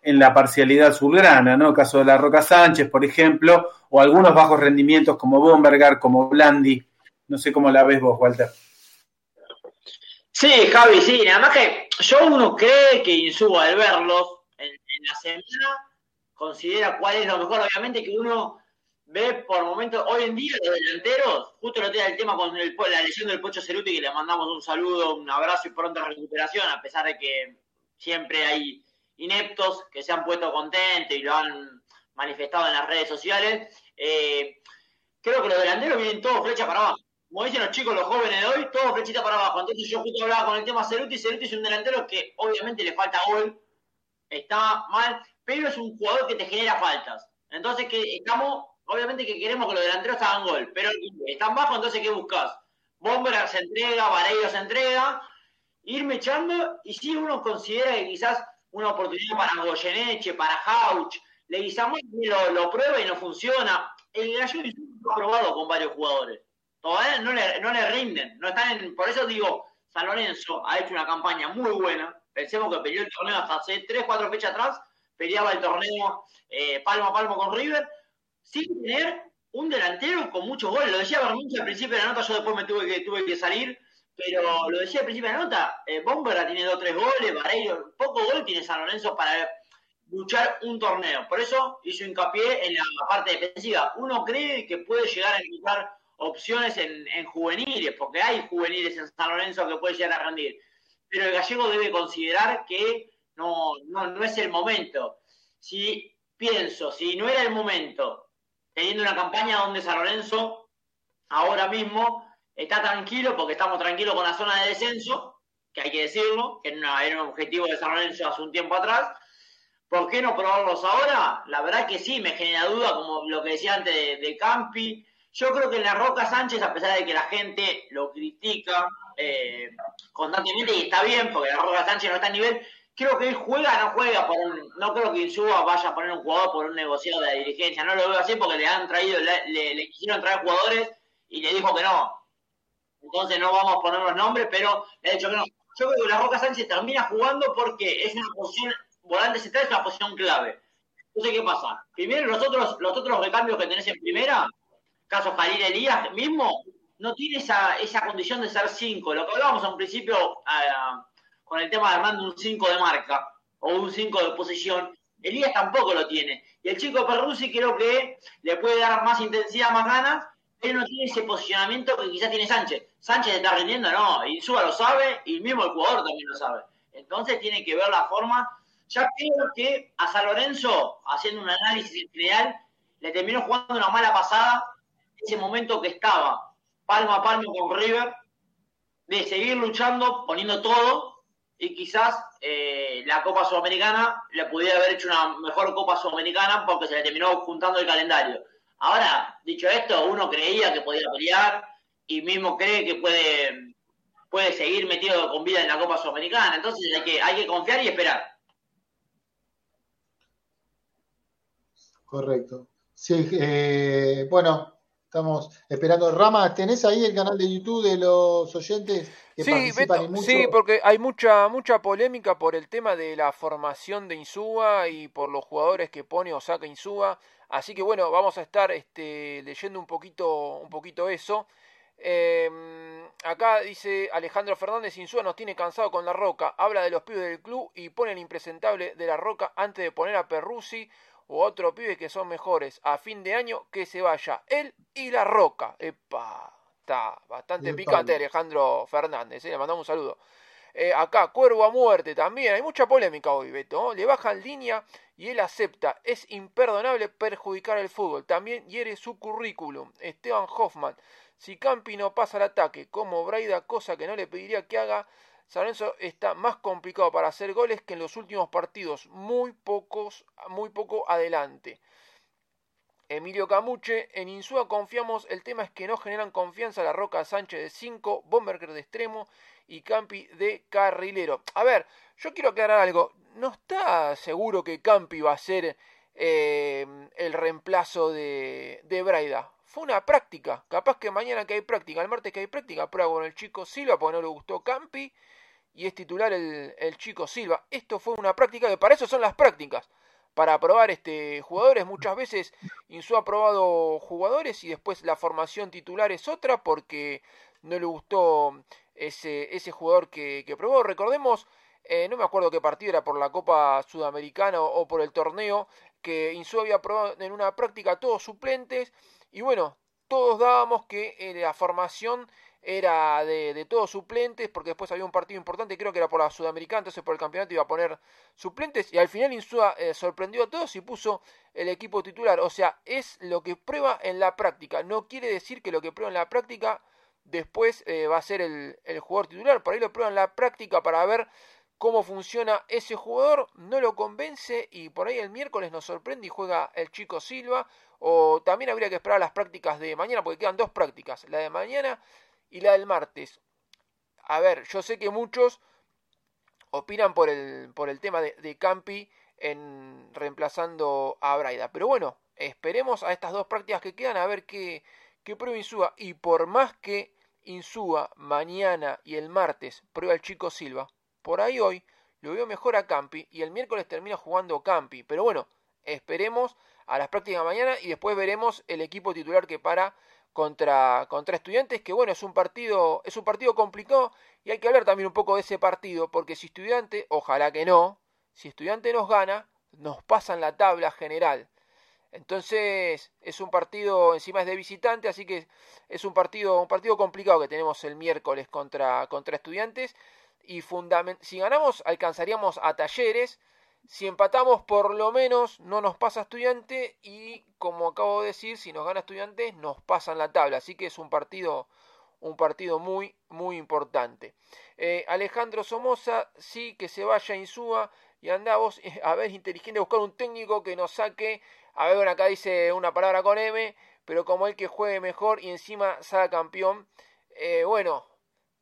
en la parcialidad surgrana, ¿no? El caso de la Roca Sánchez, por ejemplo, o algunos bajos rendimientos como Bombergar, como Blandi. No sé cómo la ves vos, Walter. Sí, Javi, sí. Nada más que yo uno cree que Insúa, al verlos en, en la semana, considera cuál es lo mejor. Obviamente que uno ve por momentos, hoy en día los delanteros, justo lo tiene el tema con el, la lesión del Pocho Ceruti, que le mandamos un saludo, un abrazo y pronta recuperación, a pesar de que siempre hay ineptos que se han puesto contentos y lo han manifestado en las redes sociales. Eh, creo que los delanteros vienen todos flecha para abajo. Como dicen los chicos, los jóvenes de hoy, todos flechita para abajo. Entonces yo justo hablaba con el tema Ceruti, Ceruti es un delantero que obviamente le falta gol, está mal, pero es un jugador que te genera faltas. Entonces que estamos obviamente que queremos que los delanteros hagan gol, pero están bajos, entonces ¿qué buscas? Bomber se entrega, Vareiro se entrega, irme echando, y si uno considera que quizás una oportunidad para Goyeneche, para Hauch, Leguizamón lo, lo prueba y no funciona. El Gallo lo ha probado con varios jugadores. Todavía no le, no le rinden. No están en, por eso digo, San Lorenzo ha hecho una campaña muy buena. Pensemos que peleó el torneo hasta hace 3, 4 fechas atrás. Peleaba el torneo eh, palmo a palmo con River sin tener un delantero con muchos goles. Lo decía Bermucho al principio de la nota, yo después me tuve que, tuve que salir, pero lo decía al principio de la nota, eh, tiene dos o tres goles, Vareiro, poco gol tiene San Lorenzo para luchar un torneo. Por eso hizo hincapié en la parte defensiva. Uno cree que puede llegar a encontrar opciones en, en juveniles, porque hay juveniles en San Lorenzo que puede llegar a rendir. Pero el gallego debe considerar que no, no, no es el momento. Si pienso, si no era el momento teniendo una campaña donde San Lorenzo ahora mismo está tranquilo porque estamos tranquilos con la zona de descenso, que hay que decirlo, que era un objetivo de San Lorenzo hace un tiempo atrás. ¿Por qué no probarlos ahora? La verdad que sí, me genera duda, como lo que decía antes de, Campi. Yo creo que en la Roca Sánchez, a pesar de que la gente lo critica eh, constantemente, y está bien, porque la Roca Sánchez no está a nivel, creo que él juega, no juega por un, no creo que Insúa vaya a poner un jugador por un negociado de la dirigencia, no lo veo así porque le han traído, le, le, quisieron traer jugadores y le dijo que no. Entonces no vamos a poner los nombres, pero le ha dicho que no. Yo creo que la Roca Sánchez termina jugando porque es una posición, volante central es una posición clave. Entonces, ¿qué pasa? Primero, los otros, los otros recambios que tenés en primera, caso Jalil Elías mismo, no tiene esa, esa condición de ser cinco. Lo que hablábamos un principio, uh, con el tema de armando un 5 de marca o un 5 de posición. Elías tampoco lo tiene. Y el chico Perruzzi creo que le puede dar más intensidad, más ganas, pero no tiene ese posicionamiento que quizás tiene Sánchez. Sánchez está rindiendo, no, y Suba lo sabe, y mismo el jugador también lo sabe. Entonces tiene que ver la forma. Ya creo que a San Lorenzo, haciendo un análisis real, le terminó jugando una mala pasada ese momento que estaba palmo a palmo con River, de seguir luchando, poniendo todo, y quizás eh, la Copa Sudamericana le pudiera haber hecho una mejor Copa Sudamericana porque se le terminó juntando el calendario. Ahora, dicho esto, uno creía que podía pelear y mismo cree que puede, puede seguir metido con vida en la Copa Sudamericana. Entonces hay que, hay que confiar y esperar. Correcto. Sí, eh, bueno, estamos esperando. Rama, ¿tenés ahí el canal de YouTube de los oyentes que Sí, participan Beto, mucho? sí, porque hay mucha mucha polémica por el tema de la formación de Insúa y por los jugadores que pone o saca Insúa. Así que bueno, vamos a estar este, leyendo un poquito, un poquito eso. Eh, acá dice Alejandro Fernández, Insúa nos tiene cansado con la roca. Habla de los pibes del club y pone el impresentable de la roca antes de poner a Perrusi o a otro pibe que son mejores. A fin de año que se vaya él y la roca. Epa, está bastante picante Alejandro Fernández. eh, Le mandamos un saludo. Eh, acá, Cuervo a muerte también. Hay mucha polémica hoy, Beto. ¿no? Le bajan línea y él acepta. Es imperdonable perjudicar el fútbol. También hiere su currículum. Esteban Hoffman. Si Campi no pasa al ataque como Braida, cosa que no le pediría que haga, San Lorenzo está más complicado para hacer goles que en los últimos partidos. Muy pocos, muy poco adelante. Emilio Camuche, en Insúa confiamos, el tema es que no generan confianza la Roca Sánchez de 5, Bomberger de extremo y Campi de carrilero. A ver, yo quiero aclarar algo, no está seguro que Campi va a ser eh, el reemplazo de, de Braida. Fue una práctica, capaz que mañana que hay práctica, el martes que hay práctica, prueba con el chico Silva porque no le gustó Campi y es titular el, chico Silva. Esto fue una práctica que para eso son las prácticas para probar este jugadores. Muchas veces Insúa ha probado jugadores y después la formación titular es otra porque no le gustó ese, ese jugador que, que probó. Recordemos, eh, no me acuerdo qué partido era por la Copa Sudamericana o, o por el torneo, que Insúa había probado en una práctica todos suplentes y bueno, todos dábamos que eh, la formación era de, todos suplentes, porque después había un partido importante, creo que era por la Sudamericana, entonces por el campeonato iba a poner suplentes, y al final Insúa eh, sorprendió a todos y puso el equipo titular. O sea, es lo que prueba en la práctica. No quiere decir que lo que prueba en la práctica después eh, va a ser el, el, jugador titular. Por ahí lo prueba en la práctica para ver cómo funciona ese jugador. No lo convence y por ahí el miércoles nos sorprende y juega el chico Silva. O también habría que esperar las prácticas de mañana, porque quedan dos prácticas, la de mañana y la del martes. A ver, yo sé que muchos opinan por el, por el tema de, Campi en reemplazando a Braida. Pero bueno, esperemos a estas dos prácticas que quedan a ver qué, qué prueba Insúa. Y por más que Insúa mañana y el martes prueba el chico Silva, por ahí hoy lo veo mejor a Campi y el miércoles termina jugando Campi. Pero bueno, esperemos a las prácticas mañana y después veremos el equipo titular que para contra, contra estudiantes, que bueno, es un partido, es un partido complicado y hay que hablar también un poco de ese partido, porque si estudiante, ojalá que no, si estudiante nos gana, nos pasan la tabla general. Entonces es un partido, encima es de visitante, así que es un partido, un partido complicado que tenemos el miércoles contra, contra estudiantes. Y si ganamos, alcanzaríamos a talleres. Si empatamos, por lo menos no nos pasa estudiante. Y como acabo de decir, si nos gana estudiantes, nos pasan la tabla. Así que es un partido, un partido muy, muy importante. Eh, Alejandro Somoza, sí, que se vaya Insúa. Y andamos, a ver, inteligente, buscar un técnico que nos saque a ver, acá dice una palabra con M, pero como el que juegue mejor y encima salga campeón. Eh, bueno,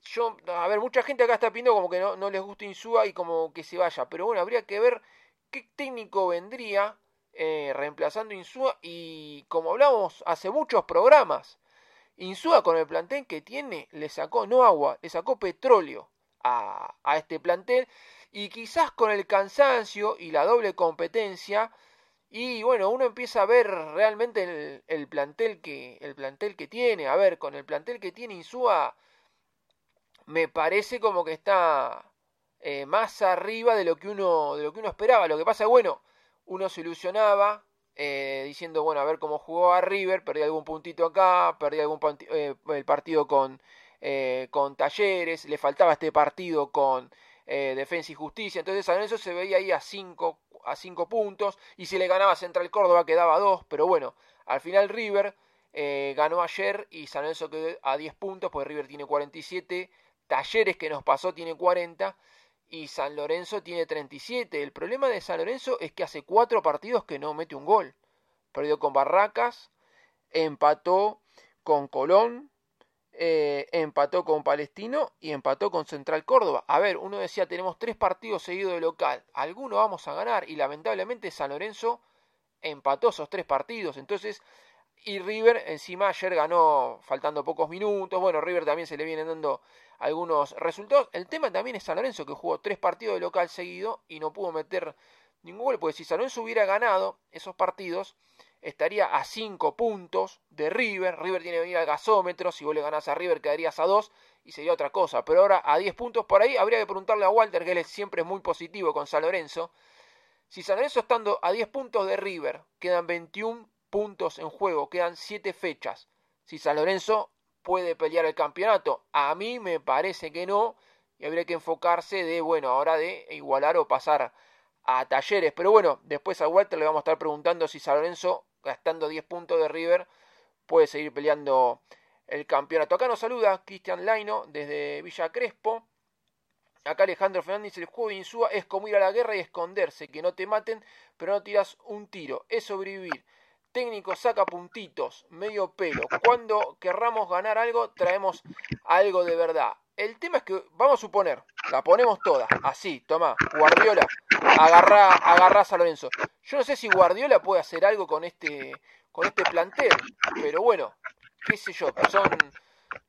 yo, a ver, mucha gente acá está pidiendo como que no, no les gusta Insúa y como que se vaya. Pero bueno, habría que ver qué técnico vendría eh, reemplazando Insúa. Y como hablamos hace muchos programas, Insúa con el plantel que tiene le sacó no agua, le sacó petróleo a, a este plantel. Y quizás con el cansancio y la doble competencia y bueno, uno empieza a ver realmente el, el, plantel que el plantel que tiene. A ver, con el plantel que tiene Insúa, me parece como que está eh, más arriba de lo que uno de lo que uno esperaba. Lo que pasa es bueno, uno se ilusionaba eh, diciendo bueno a ver cómo jugó a River, perdí algún puntito acá, perdí algún eh, el partido con con Talleres, le faltaba este partido con Defensa y Justicia. Entonces San Lorenzo se veía ahí a 5 a 5 puntos y si le ganaba Central Córdoba quedaba a 2, pero bueno, al final River eh, ganó ayer y San Lorenzo quedó a 10 puntos, pues River tiene 47, Talleres que nos pasó tiene 40 y San Lorenzo tiene 37. El problema de San Lorenzo es que hace cuatro partidos que no mete un gol. Perdió con Barracas, empató con Colón, eh, empató con Palestino y empató con Central Córdoba. A ver, uno decía, tenemos tres partidos seguidos de local, alguno vamos a ganar y lamentablemente San Lorenzo empató esos tres partidos. Entonces, y River encima ayer ganó faltando pocos minutos. Bueno, River también se le vienen dando algunos resultados. El tema también es San Lorenzo que jugó tres partidos de local seguido y no pudo meter ningún gol. Porque si San Lorenzo hubiera ganado esos partidos, estaría a cinco puntos de River. River tiene que venir al gasómetro. Si vos le ganás a River, quedarías a dos y sería otra cosa. Pero ahora a 10 puntos por ahí, habría que preguntarle a Walter, que él siempre es muy positivo con San Lorenzo. Si San Lorenzo estando a 10 puntos de River, quedan 21 puntos en juego, quedan 7 fechas. Si San Lorenzo puede pelear el campeonato, a mí me parece que no, y habría que enfocarse de, bueno, ahora de igualar o pasar a talleres. Pero bueno, después a Walter le vamos a estar preguntando si San Lorenzo, gastando 10 puntos de River, puede seguir peleando el campeonato. Acá nos saluda Cristian Laino desde Villa Crespo. Acá Alejandro Fernández, el juego de Insúa es como ir a la guerra y esconderse, que no te maten, pero no tiras un tiro, es sobrevivir. Técnico saca puntitos, medio pelo. Cuando querramos ganar algo, traemos algo de verdad. El tema es que, vamos a suponer, la ponemos toda, así, toma, Guardiola, agarra, agarra a Lorenzo. Yo no sé si Guardiola puede hacer algo con este, con este plantel, pero bueno, qué sé yo, son,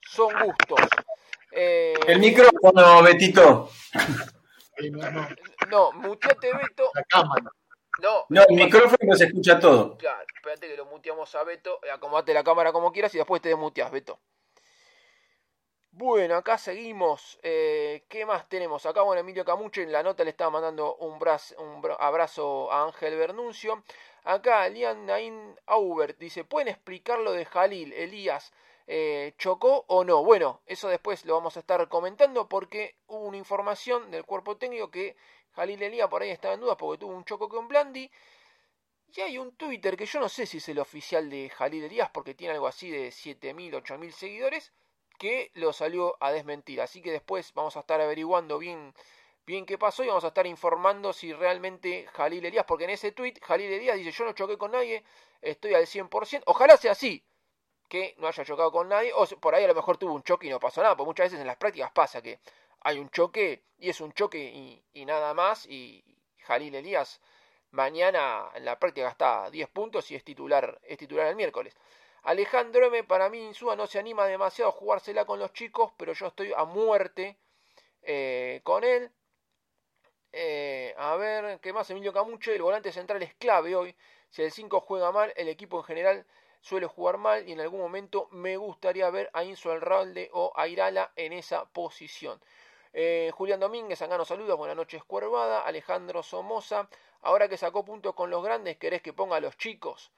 son gustos. Eh, el micrófono, Betito. No, muteate, Beto. La cámara. No, no el micrófono no se escucha todo. Claro, espérate que lo muteamos a Beto. Eh, acomodate la cámara como quieras y después te desmuteas, Beto. Bueno, acá seguimos. Eh, ¿Qué más tenemos? Acá, bueno, Emilio Camucho en la nota le estaba mandando un, un abrazo a Ángel Bernuncio. Acá, Lian Nain Aubert dice: ¿Pueden explicar lo de Jalil, Elías? Eh, chocó o no. Bueno, eso después lo vamos a estar comentando porque hubo una información del cuerpo técnico que Jalil Elía por ahí estaba en dudas porque tuvo un choco con Blandi. Y hay un Twitter que yo no sé si es el oficial de Jalil Elías porque tiene algo así de 7.000, 8.000 seguidores que lo salió a desmentir. Así que después vamos a estar averiguando bien, bien qué pasó y vamos a estar informando si realmente Jalil Elías, porque en ese tweet Jalil Elías dice yo no choqué con nadie, estoy al 100%. Ojalá sea así, que no haya chocado con nadie, o por ahí a lo mejor tuvo un choque y no pasó nada, porque muchas veces en las prácticas pasa que hay un choque y es un choque y, nada más, y Jalil Elías mañana en la práctica está a 10 puntos y es titular, es titular el miércoles. Alejandro M, para mí Insúa no se anima demasiado a jugársela con los chicos, pero yo estoy a muerte eh, con él. Eh, a ver, ¿qué más? Emilio Camucho, el volante central es clave hoy. Si el 5 juega mal, el equipo en general suele jugar mal y en algún momento me gustaría ver a Inso Alralde o a en esa posición. Eh, Julián Domínguez, acá nos saluda, buenas noches Cuervada, Alejandro Somoza, ahora que sacó puntos con los grandes, ¿querés que ponga a los chicos?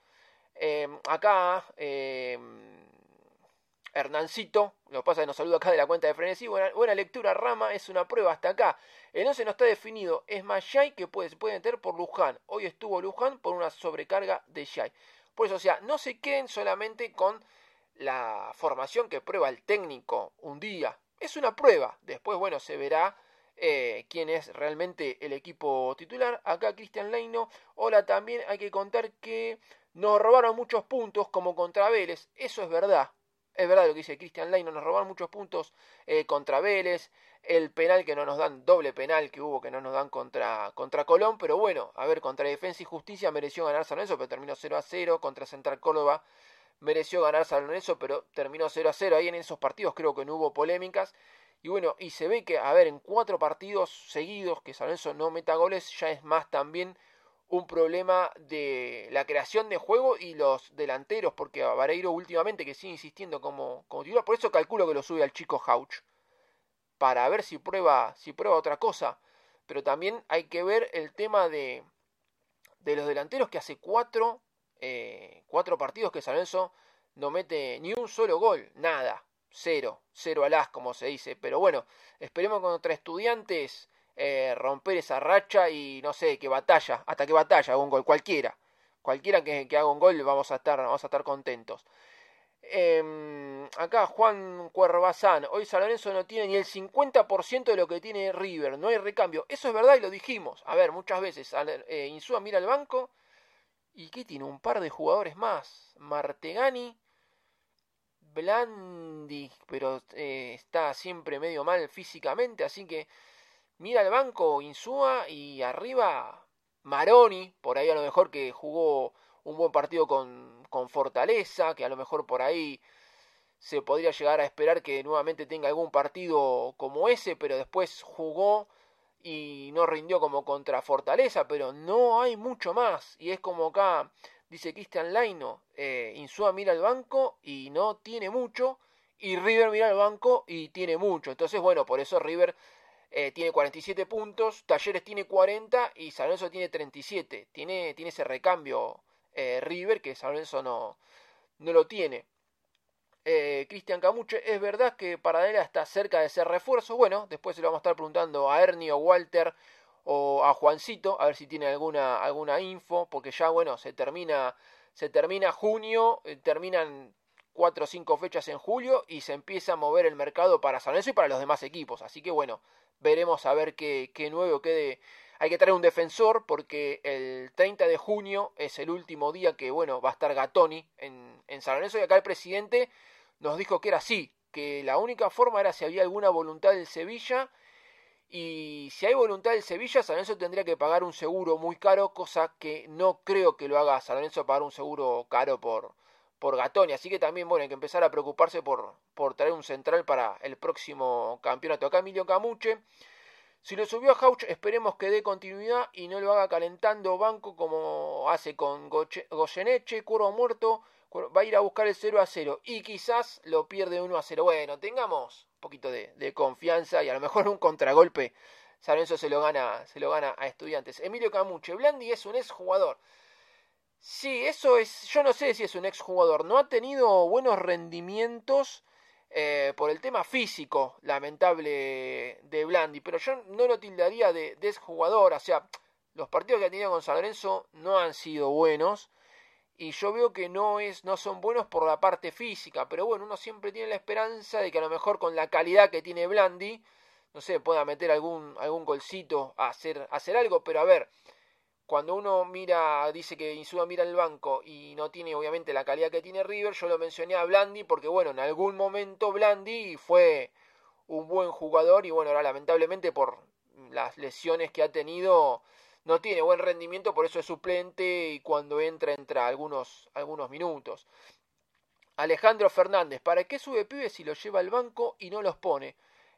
Eh, acá, eh, Hernancito, lo pasa que nos saluda acá de la cuenta de Frenesí, buena, buena lectura, Rama, es una prueba hasta acá. El 11 no está definido, es más Shai que puede, se puede meter por Luján. Hoy estuvo Luján por una sobrecarga de Shai. Por eso, o sea, no se queden solamente con la formación que prueba el técnico un día. Es una prueba. Después, bueno, se verá eh, quién es realmente el equipo titular. Acá Cristian Leino. Hola, también hay que contar que nos robaron muchos puntos como contra Vélez. Eso es verdad. Es verdad lo que dice Cristian Leino. Nos robaron muchos puntos eh, contra Vélez el penal que no nos dan, doble penal que hubo que no nos dan contra, contra Colón, pero bueno, a ver, contra Defensa y Justicia mereció ganar San Lorenzo, pero terminó 0 a 0, contra Central Córdoba mereció ganar San Lorenzo, pero terminó 0 a 0, ahí en esos partidos creo que no hubo polémicas, y bueno, y se ve que, a ver, en cuatro partidos seguidos que San Lorenzo no meta goles, ya es más también un problema de la creación de juego y los delanteros, porque a Vareiro últimamente que sigue insistiendo como, como titular, por eso calculo que lo sube al chico Hauch para ver si prueba, si prueba otra cosa. Pero también hay que ver el tema de, de los delanteros que hace cuatro, eh, cuatro partidos que San Lorenzo no mete ni un solo gol, nada, cero, cero alas como se dice. Pero bueno, esperemos contra estudiantes eh, romper esa racha y no sé, que batalla, hasta que batalla haga un gol, cualquiera. Cualquiera que, haga un gol vamos a estar, vamos a estar contentos. Em, acá Juan Cuervazán, hoy San Lorenzo no tiene ni el 50% de lo que tiene River, no hay recambio. Eso es verdad y lo dijimos. A ver, muchas veces eh, Insúa mira al banco y ¿qué tiene? Un par de jugadores más. Martegani, Blandi, pero eh, está siempre medio mal físicamente, así que mira al banco Insúa y arriba Maroni, por ahí a lo mejor que jugó un buen partido con, con Fortaleza, que a lo mejor por ahí se podría llegar a esperar que nuevamente tenga algún partido como ese, pero después jugó y no rindió como contra Fortaleza, pero no hay mucho más. Y es como acá dice Cristian Laino, eh, mira al banco y no tiene mucho, y River mira al banco y tiene mucho. Entonces, bueno, por eso River eh, tiene 47 puntos, Talleres tiene 40 y San Lorenzo tiene 37. Tiene, tiene ese recambio eh, River que San Lorenzo no, no lo tiene. Eh, Cristian Camuche, ¿es verdad que Paradela está cerca de ser refuerzo? Bueno, después se lo vamos a estar preguntando a Ernie o Walter o a Juancito, a ver si tiene alguna, alguna info, porque ya, bueno, se termina, se termina junio, terminan cuatro o cinco fechas en julio y se empieza a mover el mercado para San y para los demás equipos. Así que bueno, veremos a ver qué, qué nuevo quede. Hay que traer un defensor porque el 30 de junio es el último día que, bueno, va a estar Gatoni en, en San y acá el presidente nos dijo que era así, que la única forma era si había alguna voluntad del Sevilla y si hay voluntad del Sevilla, San Lorenzo tendría que pagar un seguro muy caro, cosa que no creo que lo haga San Lorenzo pagar un seguro caro por, por Gatoni. Así que también, bueno, hay que empezar a preocuparse por, por traer un central para el próximo campeonato. Acá Emilio Camuche. Si lo subió a Hauch, esperemos que dé continuidad y no lo haga calentando banco como hace con Goyeneche, Curvo Muerto. Va a ir a buscar el 0 a 0 y quizás lo pierde 1 a 0. Bueno, tengamos un poquito de, confianza y a lo mejor un contragolpe. San se lo gana, se lo gana a estudiantes. Emilio Camuche, Blandi es un ex jugador. Sí, eso es. Yo no sé si es un exjugador. No ha tenido buenos rendimientos eh, por el tema físico, lamentable, de Blandi. Pero yo no lo tildaría de, de exjugador. O sea, los partidos que ha tenido con San Lorenzo no han sido buenos. Y yo veo que no, es, no son buenos por la parte física. Pero bueno, uno siempre tiene la esperanza de que a lo mejor con la calidad que tiene Blandi, no sé, pueda meter algún, algún golcito a hacer, a hacer algo. Pero a ver cuando uno mira, dice que Insúa mira el banco y no tiene obviamente la calidad que tiene River, yo lo mencioné a Blandi porque bueno, en algún momento Blandi fue un buen jugador y bueno, ahora lamentablemente por las lesiones que ha tenido no tiene buen rendimiento, por eso es suplente y cuando entra entra algunos, algunos minutos. Alejandro Fernández, ¿para qué sube pibes si lo lleva al banco y no los pone?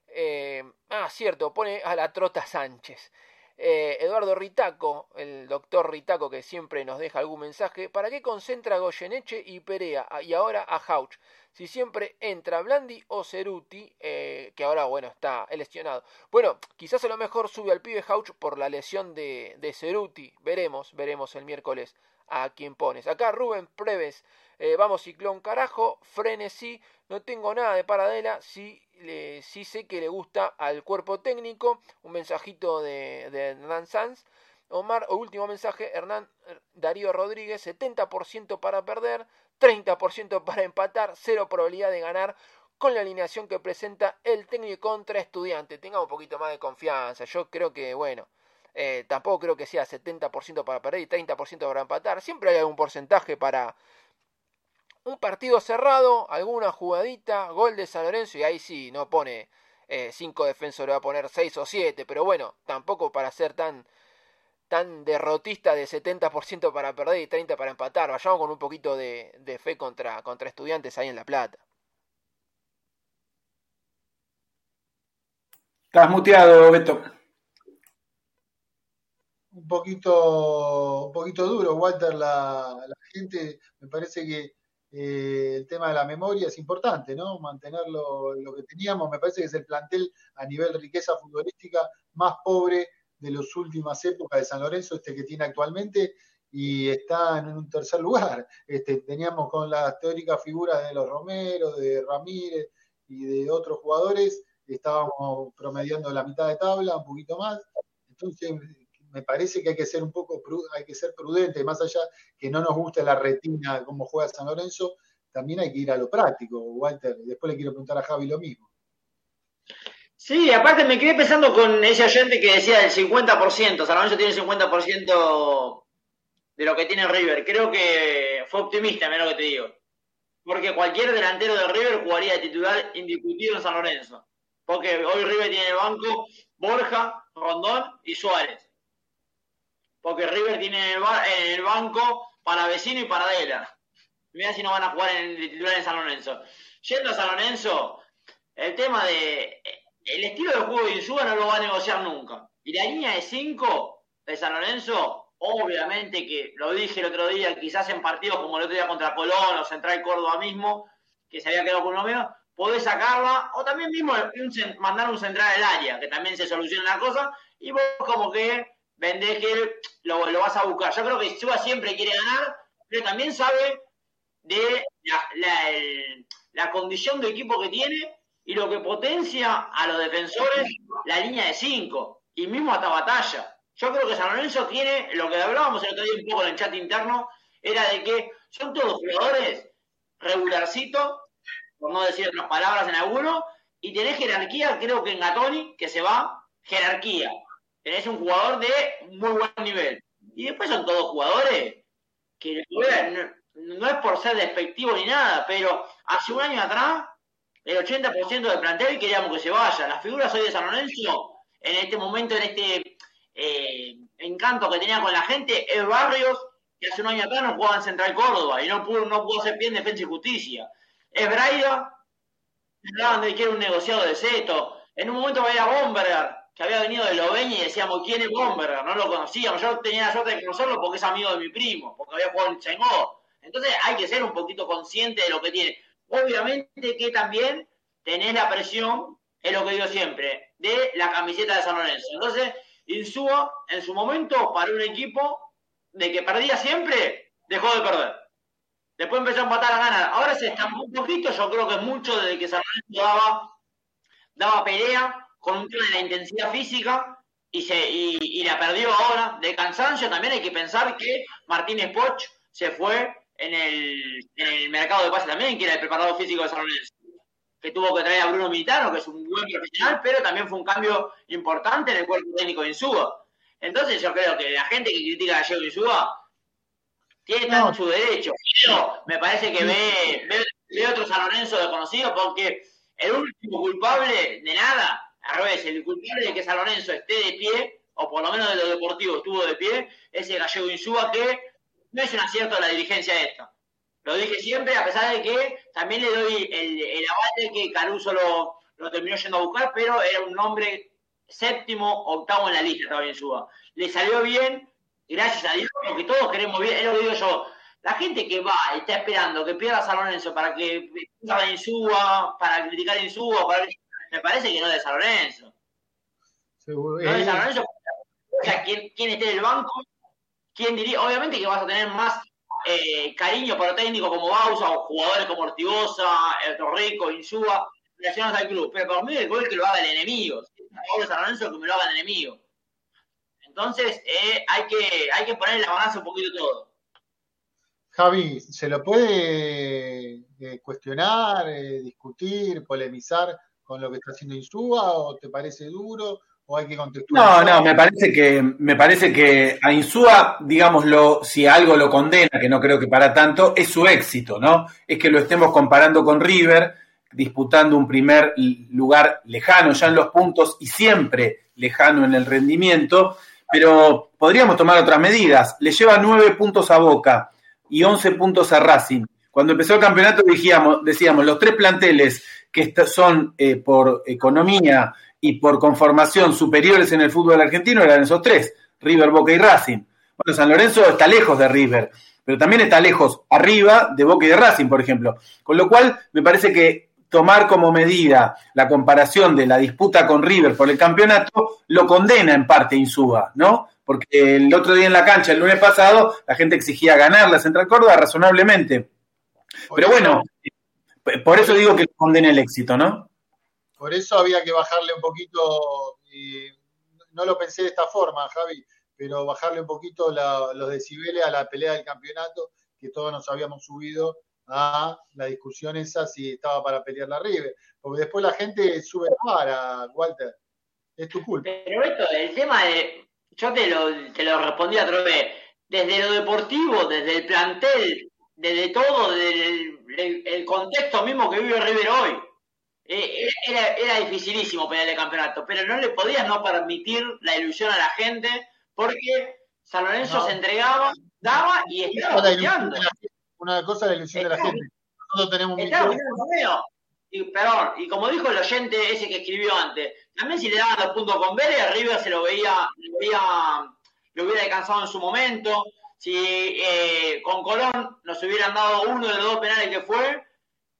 Eh, ah, cierto, pone a la Trota Sánchez. Eh, Eduardo Ritaco, el doctor Ritaco que siempre nos deja algún mensaje, ¿para qué concentra Goyeneche y Perea y ahora a Hauch? Si siempre entra Blandi o Ceruti, eh, que ahora bueno está lesionado. Bueno, quizás a lo mejor sube al pibe Hauch por la lesión de, de Ceruti. Veremos, veremos el miércoles a quién pones. Acá Rubén Preves, eh, vamos ciclón carajo, frenesí, no tengo nada de paradela, sí, sí sé que le gusta al cuerpo técnico, un mensajito de, de Hernán Sanz. Omar, último mensaje, Hernán Darío Rodríguez, 70% para perder, 30% para empatar, cero probabilidad de ganar con la alineación que presenta el técnico contra estudiante. Tenga un poquito más de confianza, yo creo que, bueno, eh, tampoco creo que sea 70% para perder y 30% para empatar. Siempre hay algún porcentaje para un partido cerrado, alguna jugadita, gol de San Lorenzo y ahí sí, no pone 5 eh, defensores, va a poner 6 o 7. Pero bueno, tampoco para ser tan, tan derrotista de 70% para perder y 30% para empatar. Vayamos con un poquito de, de fe contra, contra estudiantes ahí en La Plata. Estás muteado, Beto un poquito, un poquito duro, Walter, la, la gente, me parece que eh, el tema de la memoria es importante, ¿no? Mantenerlo lo que teníamos, me parece que es el plantel a nivel riqueza futbolística más pobre de las últimas épocas de San Lorenzo, este que tiene actualmente, y está en un tercer lugar. Este, teníamos con las teóricas figuras de los Romero, de Ramírez y de otros jugadores, estábamos promediando la mitad de tabla, un poquito más. Entonces, me parece que hay que ser un poco hay que ser prudente, más allá que no nos guste la retina como juega San Lorenzo, también hay que ir a lo práctico, Walter. Después le quiero preguntar a Javi lo mismo. Sí, aparte me quedé pensando con ese oyente que decía del 50%, San Lorenzo tiene el 50% de lo que tiene River. Creo que fue optimista, menos lo que te digo. Porque cualquier delantero de River jugaría de titular indiscutido en San Lorenzo. Porque hoy River tiene en el banco Borja, Rondón y Suárez. Porque River tiene en el, banco para Vecino y para Dela. Mira si no van a jugar en el titular en San Lorenzo. Yendo a San Lorenzo, el tema de. El estilo de juego de Insúa no lo va a negociar nunca. Y la línea de 5 de San Lorenzo, obviamente que lo dije el otro día, quizás en partidos como el otro día contra Colón o Central Córdoba mismo, que se había quedado con uno menos, podés sacarla, o también mismo mandar un central al área, que también se soluciona la cosa, y vos como que vendés que lo, vas a buscar. Yo creo que Insúa siempre quiere ganar, pero también sabe de la, condición de equipo que tiene y lo que potencia a los defensores la línea de 5 y mismo hasta batalla. Yo creo que San Lorenzo tiene, lo que hablábamos el otro día un poco en el chat interno, era de que son todos jugadores regularcitos, por no decir otras palabras en alguno, y tenés jerarquía, creo que en Gatoni, que se va, jerarquía. Tenés un jugador de muy buen nivel. Y después son todos jugadores que no es por ser despectivo ni nada, pero hace un año atrás, el 80% del plantel queríamos que se vaya. Las figuras hoy de San Lorenzo, en este momento, en este eh, encanto que tenía con la gente, es Barrios, que hace un año atrás no jugaba en Central Córdoba y no pudo, no pudo hacer bien defensa y justicia. Es Braida, hablaban de que era un negociado de Seto. En un momento veía a Bomberger, que había venido de Lobeña y decíamos, ¿quién es Bomberger? No lo conocíamos. Yo tenía la suerte de conocerlo porque es amigo de mi primo, porque había jugado en Chengó. Entonces hay que ser un poquito consciente de lo que tiene. Obviamente que también tenés la presión, es lo que digo siempre, de la camiseta de San Lorenzo. Entonces, Insúa, en su momento, para un equipo de que perdía siempre, dejó de perder. Después empezó a empatar a ganar. Ahora se estampó un poquito, yo creo que es mucho desde que San Lorenzo daba, daba pelea con un tema de la intensidad física y, se, y, la perdió ahora. De cansancio también hay que pensar que Martínez Poch se fue en el, en el mercado de pase también, que era el preparador físico de San Lorenzo, que tuvo que traer a Bruno Militano, que es un buen profesional, pero también fue un cambio importante en el cuerpo técnico de Insúa. Entonces yo creo que la gente que critica a Diego Insúa tiene todo su derecho, pero me parece que ve, ve, otro San Lorenzo desconocido porque el último culpable de nada, al revés, el culpable de que San Lorenzo esté de pie, o por lo menos de lo deportivo estuvo de pie, es el gallego Insúa que no es un acierto de la dirigencia esta. Lo dije siempre, a pesar de que también le doy el, el de que Caruso lo, lo, terminó yendo a buscar, pero era un nombre séptimo, octavo en la lista, estaba bien suba. Le salió bien, gracias a Dios, porque todos queremos bien, es lo que digo yo. La gente que va está esperando que pierda San Lorenzo para que en Insúa, para criticar Insúa, para... me parece que no de San Lorenzo. No es de San Lorenzo. O sea, quien, quien esté en el banco ¿quién diría? Obviamente que vas a tener más eh, cariño para técnicos como Bausa o jugadores como Ortigosa, El Torrico, Insúa, relacionados al club. Pero para mí el gol que lo haga el enemigo. Es San Lorenzo que me lo haga el enemigo. Entonces eh, hay, que, hay que poner en la balanza un poquito todo. Javi, ¿se lo puede eh, cuestionar, discutir, polemizar con lo que está haciendo Insúa o te parece duro? ¿O hay que No, no, me parece que, me parece que a Insúa, digámoslo, si algo lo condena, que no creo que para tanto, es su éxito, ¿no? Es que lo estemos comparando con River, disputando un primer lugar lejano ya en los puntos y siempre lejano en el rendimiento, pero podríamos tomar otras medidas. Le lleva nueve puntos a Boca y once puntos a Racing. Cuando empezó el campeonato decíamos, decíamos los tres planteles que son eh, por economía y por conformación superiores en el fútbol argentino eran esos tres, River, Boca y Racing. Bueno, San Lorenzo está lejos de River, pero también está lejos arriba de Boca y de Racing, por ejemplo. Con lo cual, me parece que tomar como medida la comparación de la disputa con River por el campeonato lo condena en parte Insúa, ¿no? Porque el otro día en la cancha, el lunes pasado, la gente exigía ganar la Central Córdoba razonablemente. Pero bueno, por eso digo que condena el éxito, ¿no? Por eso había que bajarle un poquito, no lo pensé de esta forma, Javi, pero bajarle un poquito los decibeles a la pelea del campeonato, que todos nos habíamos subido a la discusión esa si estaba para pelear la River. Porque después la gente sube para Walter. Es tu culpa. Pero esto, el tema de. Yo te lo, te lo respondí a vez. Desde lo deportivo, desde el plantel, desde todo, desde el, contexto mismo que vive River hoy. Eh, era, era dificilísimo pelear el campeonato, pero no le podías no permitir la ilusión a la gente porque San Lorenzo se entregaba, daba y estaba peleando. Una cosa es la ilusión de la gente. Nosotros tenemos un y, perdón, y como dijo el oyente ese que escribió antes, también si le daban los puntos con Vélez, River se lo veía, lo, veía, lo hubiera alcanzado en su momento. Si eh, con Colón nos hubieran dado uno de los dos penales que fue,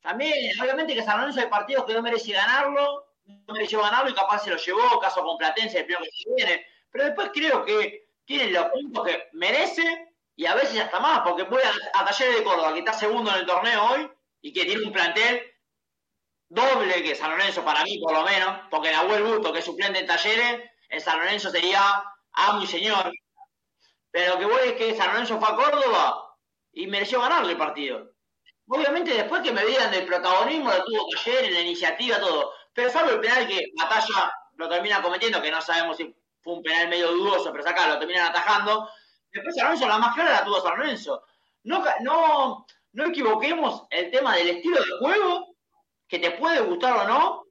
también, obviamente que San Lorenzo hay partidos que no merece ganarlo, no mereció ganarlo y capaz se lo llevó, caso con Platense, el primero que se viene. Pero después creo que tiene los puntos que merece y a veces hasta más, porque voy a, a Talleres de Córdoba, que está segundo en el torneo hoy y que tiene un plantel doble que San Lorenzo para mí, por lo menos, porque Nahuel Busto, que es suplente en Talleres, en San Lorenzo sería amo y señor. Pero lo que voy es que San Lorenzo fue a Córdoba y mereció ganarle el partido. Obviamente después que me digan del protagonismo, lo tuvo Talleres, la iniciativa, todo. Pero salvo el penal que Batalla lo termina cometiendo, que no sabemos si fue un penal medio dudoso, pero acá lo terminan atajando. Después San Lorenzo, la más clara la tuvo San Lorenzo. No, no, no equivoquemos el tema del estilo de juego que te puede gustar o no,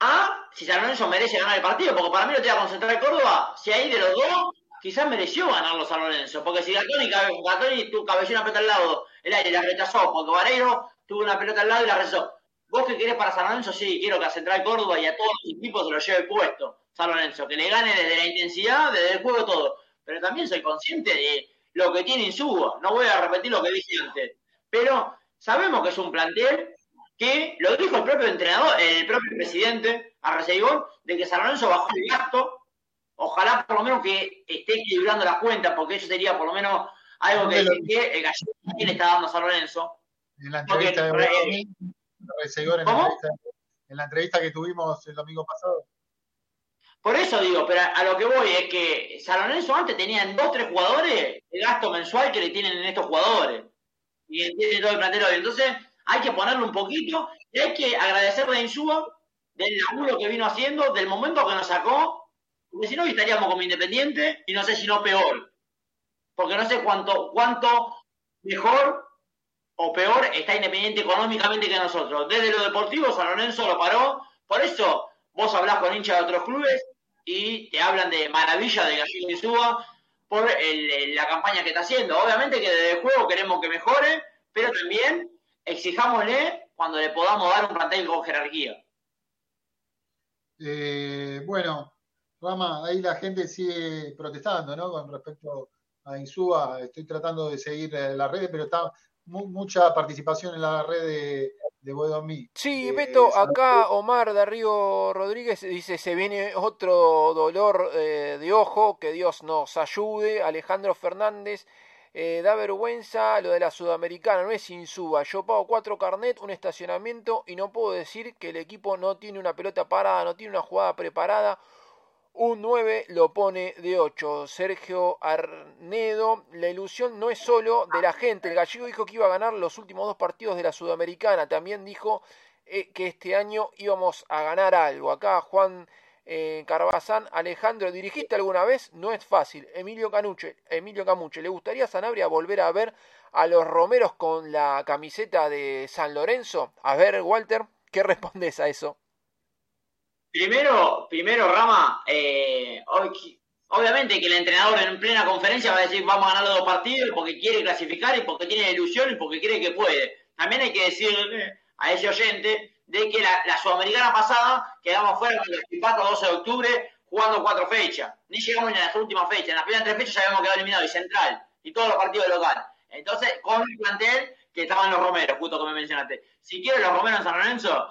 a si San Lorenzo merece ganar el partido, porque para mí lo te va a concentrar Córdoba, si ahí de los dos, quizás mereció ganarlo San Lorenzo, porque si Gatoni, Gatoni tu cabelló una pelota al lado, el aire la rechazó, porque Vareiro tuvo una pelota al lado y la rechazó. ¿Vos qué querés para San Lorenzo? Sí, quiero que a Central Córdoba y a todos los equipos se lo lleve puesto, San Lorenzo, que le gane desde la intensidad, desde el juego, todo. Pero también soy consciente de lo que tiene Insuba, no voy a repetir lo que dije antes, pero sabemos que es un plantel que lo dijo el propio entrenador, el propio presidente Arreceigón, de que San Lorenzo bajó el gasto, ojalá por lo menos que esté equilibrando las cuentas, porque eso sería por lo menos algo que, que el gallego también está dando a San Lorenzo. En la entrevista, de en, la entrevista que tuvimos el domingo pasado. Por eso digo, pero a lo que voy es que San Lorenzo antes tenían dos, tres jugadores el gasto mensual que le tienen en estos jugadores. Y tiene todo el plantel hoy. Entonces, hay que ponerlo un poquito y hay que agradecerle a Insúa del laburo que vino haciendo, del momento que nos sacó, porque si no estaríamos como independiente y no sé si no peor, porque no sé cuánto, cuánto mejor o peor está Independiente económicamente que nosotros. Desde lo deportivo, San Lorenzo lo paró, por eso vos hablás con hinchas de otros clubes y te hablan de maravilla de Gallego Insúa por la campaña que está haciendo. Obviamente que desde el juego queremos que mejore, pero también exijámosle cuando le podamos dar un plantel con jerarquía. Eh, bueno, Rama, ahí la gente sigue protestando, ¿no? Con respecto a Insúa, estoy tratando de seguir eh, la red, pero está mucha participación en la red de, de Sí, eh, Beto, acá Omar de Río Rodríguez dice, se viene otro dolor de ojo, que Dios nos ayude. Alejandro Fernández eh, da vergüenza lo de la sudamericana, no es sin suba. Yo pago cuatro carnet, un estacionamiento y no puedo decir que el equipo no tiene una pelota parada, no tiene una jugada preparada. Un 9 lo pone de 8. Sergio Arnedo, la ilusión no es solo de la gente. El gallego dijo que iba a ganar los últimos dos partidos de la Sudamericana. También dijo eh, que este año íbamos a ganar algo. Acá Juan eh, Carbazán, Alejandro, ¿dirigiste alguna vez? No es fácil. Emilio Canuche, Emilio Camuche, ¿le gustaría a Sanabria volver a ver a los Romeros con la camiseta de San Lorenzo? A ver, Walter, ¿qué respondes a eso? Primero, primero Rama, eh, obviamente que el entrenador en plena conferencia va a decir vamos a ganar los dos partidos porque quiere clasificar y porque tiene ilusión y porque cree que puede. También hay que decirle a ese oyente de que la, Sudamericana pasada quedamos fuera con el Chipato 12 de octubre jugando cuatro fechas. Ni llegamos ni a las últimas fechas. En las primeras tres fechas ya habíamos quedado eliminados y Central y todos los partidos locales. Entonces, con el plantel que estaban los Romeros, justo como mencionaste. Si quiero los Romeros en San Lorenzo,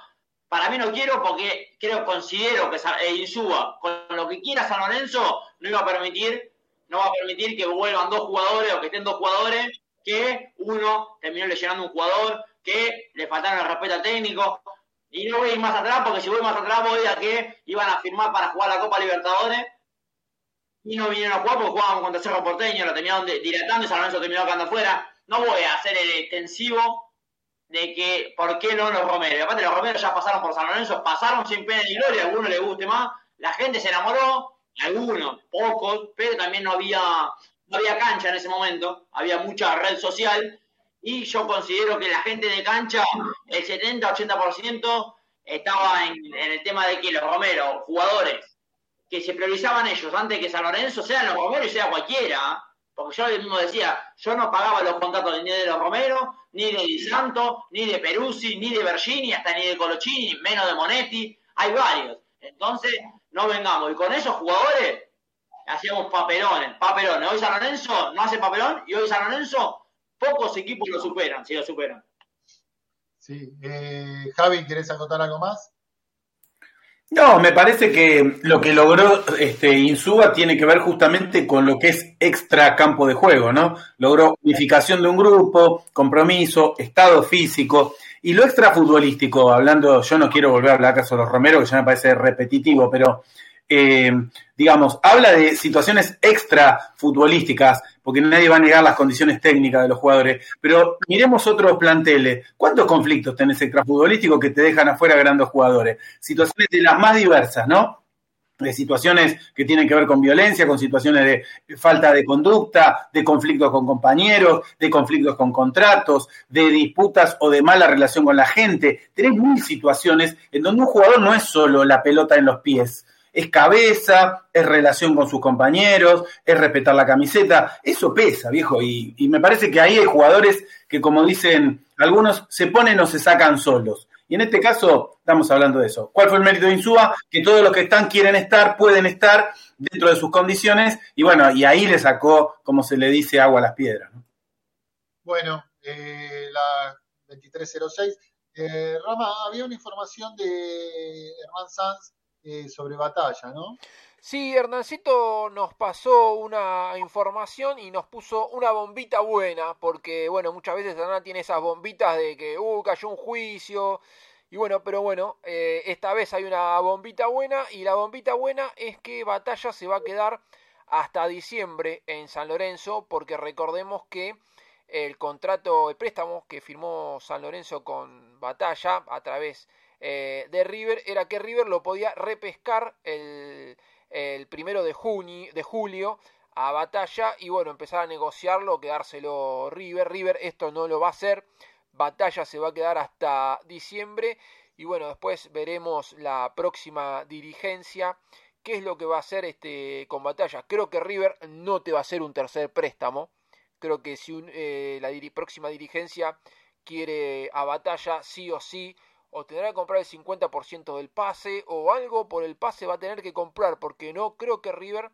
para mí no quiero porque creo, considero que eh, Insúa, con lo que quiera San Lorenzo, no iba a permitir, no va a permitir que vuelvan dos jugadores o que estén dos jugadores, que uno terminó lesionando un jugador, que le faltaron el respeto al técnico, y no voy a ir más atrás, porque si voy más atrás voy a que iban a firmar para jugar la Copa Libertadores. Y no vinieron a jugar porque jugaban contra Cerro Porteño, lo terminaron dilatando y San Lorenzo terminó quedando afuera. no voy a hacer el extensivo de que por qué no los Romeros. Aparte los Romeros ya pasaron por San Lorenzo, pasaron sin pena ni gloria, a algunos les guste más, la gente se enamoró, algunos, pocos, pero también no había, no había cancha en ese momento, había mucha red social, y yo considero que la gente de cancha, el 70-80% estaba en, en, el tema de que los Romeros, jugadores, que se priorizaban ellos antes que San Lorenzo, sean los Romeros y sea cualquiera, porque yo mismo decía, yo no pagaba los contratos ni de los Romero, ni de Di Santo, ni de Peruzzi, ni de Bergini, hasta ni de Colochini, menos de Monetti. Hay varios. Entonces, no vengamos. Y con esos jugadores hacíamos papelones, papelones. Hoy San Lorenzo no hace papelón y hoy San Lorenzo pocos equipos lo superan, si lo superan. Sí. Eh, Javi, ¿querés acotar algo más? No, me parece que lo que logró este, Insúa tiene que ver justamente con lo que es extra campo de juego, ¿no? Logró unificación de un grupo, compromiso, estado físico y lo extra futbolístico, hablando, yo no quiero volver a hablar acaso de los Romero, que ya me parece repetitivo, pero eh, digamos, habla de situaciones extra futbolísticas, porque nadie va a negar las condiciones técnicas de los jugadores, pero miremos otros planteles. ¿Cuántos conflictos tenés extrafutbolísticos que te dejan afuera grandes jugadores? Situaciones de las más diversas, ¿no? de situaciones que tienen que ver con violencia, con situaciones de falta de conducta, de conflictos con compañeros, de conflictos con contratos, de disputas o de mala relación con la gente. Tenés mil situaciones en donde un jugador no es solo la pelota en los pies, es cabeza, es relación con sus compañeros, es respetar la camiseta, eso pesa, viejo, y, me parece que ahí hay jugadores que, como dicen algunos, se ponen o se sacan solos. Y en este caso estamos hablando de eso. ¿Cuál fue el mérito de Insúa? Que todos los que están quieren estar, pueden estar dentro de sus condiciones, y bueno, y ahí le sacó, como se le dice, agua a las piedras. Bueno, eh, la 2306. Eh, Rama, había una información de Herman Sanz eh, sobre batalla, ¿no? Sí, Hernancito nos pasó una información y nos puso una bombita buena, porque bueno, muchas veces Hernán tiene esas bombitas de que, uh, cayó un juicio, y bueno, pero bueno, eh, esta vez hay una bombita buena, y la bombita buena es que Batalla se va a quedar hasta diciembre en San Lorenzo, porque recordemos que el contrato de préstamo que firmó San Lorenzo con Batalla a través eh, de River era que River lo podía repescar el, primero de, junio, de julio a Batalla y bueno, empezar a negociarlo, quedárselo River. River esto no lo va a hacer, Batalla se va a quedar hasta diciembre y bueno, después veremos la próxima dirigencia. ¿Qué es lo que va a hacer este con Batalla? Creo que River no te va a hacer un tercer préstamo. Creo que si eh, la próxima dirigencia quiere a Batalla, sí o sí, o tendrá que comprar el 50% del pase o algo por el pase va a tener que comprar porque no creo que River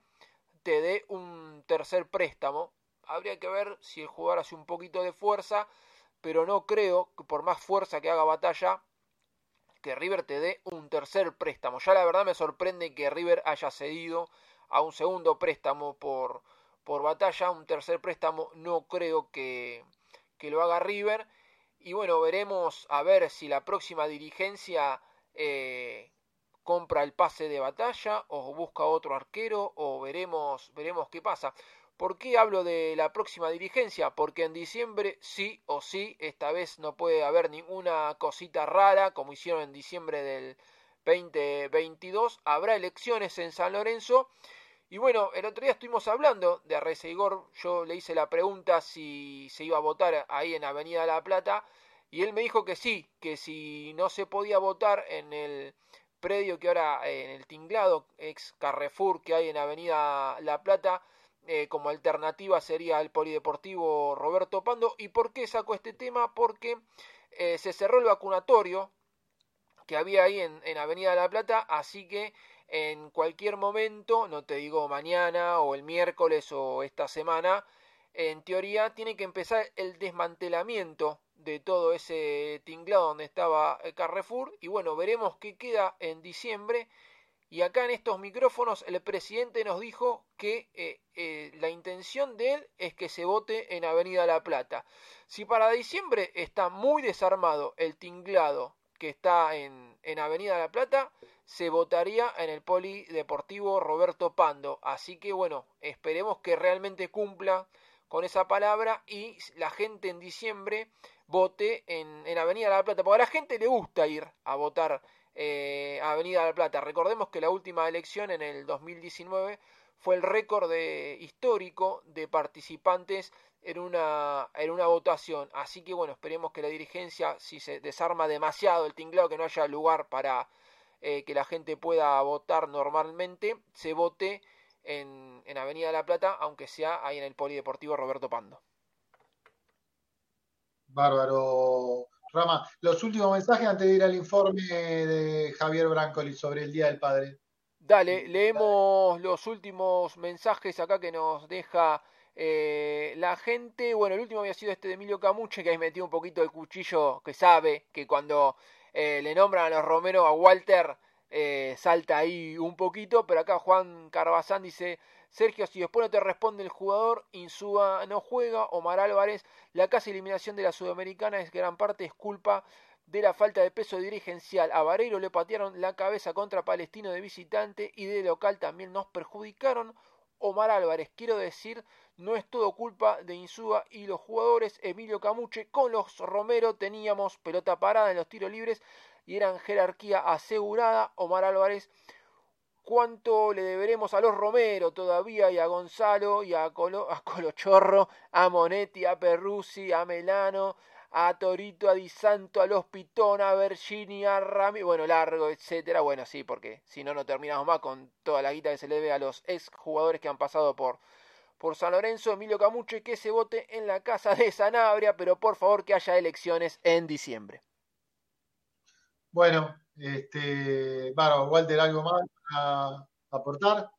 te dé un tercer préstamo. Habría que ver si el jugador hace un poquito de fuerza, pero no creo que por más fuerza que haga batalla que River te dé un tercer préstamo. Ya la verdad me sorprende que River haya cedido a un segundo préstamo por, por batalla, un tercer préstamo no creo que, que lo haga River y bueno, veremos a ver si la próxima dirigencia eh, compra el pase de batalla o busca otro arquero o veremos, veremos qué pasa. ¿Por qué hablo de la próxima dirigencia? Porque en diciembre sí o sí, esta vez no puede haber ninguna cosita rara como hicieron en diciembre del 2022. Habrá elecciones en San Lorenzo y bueno, el otro día estuvimos hablando de Igor, yo le hice la pregunta si se iba a votar ahí en Avenida La Plata, y él me dijo que sí, que si no se podía votar en el predio que ahora, en el tinglado, ex Carrefour que hay en Avenida La Plata, eh, como alternativa sería el Polideportivo Roberto Pando. ¿Y por qué sacó este tema? Porque eh, se cerró el vacunatorio que había ahí en, en Avenida La Plata, así que en cualquier momento, no te digo mañana o el miércoles o esta semana, en teoría tiene que empezar el desmantelamiento de todo ese tinglado donde estaba Carrefour y bueno, veremos qué queda en diciembre. Y acá en estos micrófonos el presidente nos dijo que eh, eh, la intención de él es que se vote en Avenida La Plata. Si para diciembre está muy desarmado el tinglado que está en Avenida La Plata, se votaría en el Polideportivo Roberto Pando. Así que bueno, esperemos que realmente cumpla con esa palabra y la gente en diciembre vote en, en Avenida La Plata, porque a la gente le gusta ir a votar eh, a Avenida La Plata. Recordemos que la última elección en el 2019 fue el récord de, histórico de participantes en una, en una votación. Así que bueno, esperemos que la dirigencia, si se desarma demasiado el tinglado, que no haya lugar para eh, que la gente pueda votar normalmente, se vote en, en Avenida La Plata, aunque sea ahí en el Polideportivo Roberto Pando. Bárbaro, Rama. Los últimos mensajes antes de ir al informe de Javier Brancoli sobre el Día del Padre. Dale, leemos los últimos mensajes acá que nos deja eh, la gente. Bueno, el último había sido este de Emilio Camuche, que ahí metió un poquito el cuchillo, que sabe que cuando eh, le nombran a los Romero a Walter, eh, salta ahí un poquito, pero acá Juan Carbazán dice, Sergio, si después no te responde el jugador, Insúa no juega, Omar Álvarez, la casi eliminación de la Sudamericana es gran parte es culpa de la falta de peso dirigencial. A Vareiro le patearon la cabeza contra Palestino de visitante y de local también nos perjudicaron. Omar Álvarez, quiero decir, no es todo culpa de Insúa y los jugadores. Emilio Camuche, con los Romero teníamos pelota parada en los tiros libres y eran jerarquía asegurada. Omar Álvarez cuánto le deberemos a los Romero todavía y a Gonzalo y a, Colo, a Colochorro, a Monetti, a Perrusi, a Melano, a Torito, a Di Santo, a Los Pitón, a Bergini, a Rami, bueno, largo, etcétera. Bueno, sí, porque si no, no terminamos más con toda la guita que se le debe a los ex jugadores que han pasado por, por San Lorenzo, Emilio Camuche, que se vote en la casa de Sanabria, pero por favor que haya elecciones en diciembre. Bueno, este, bueno, Walter, ¿algo más para aportar?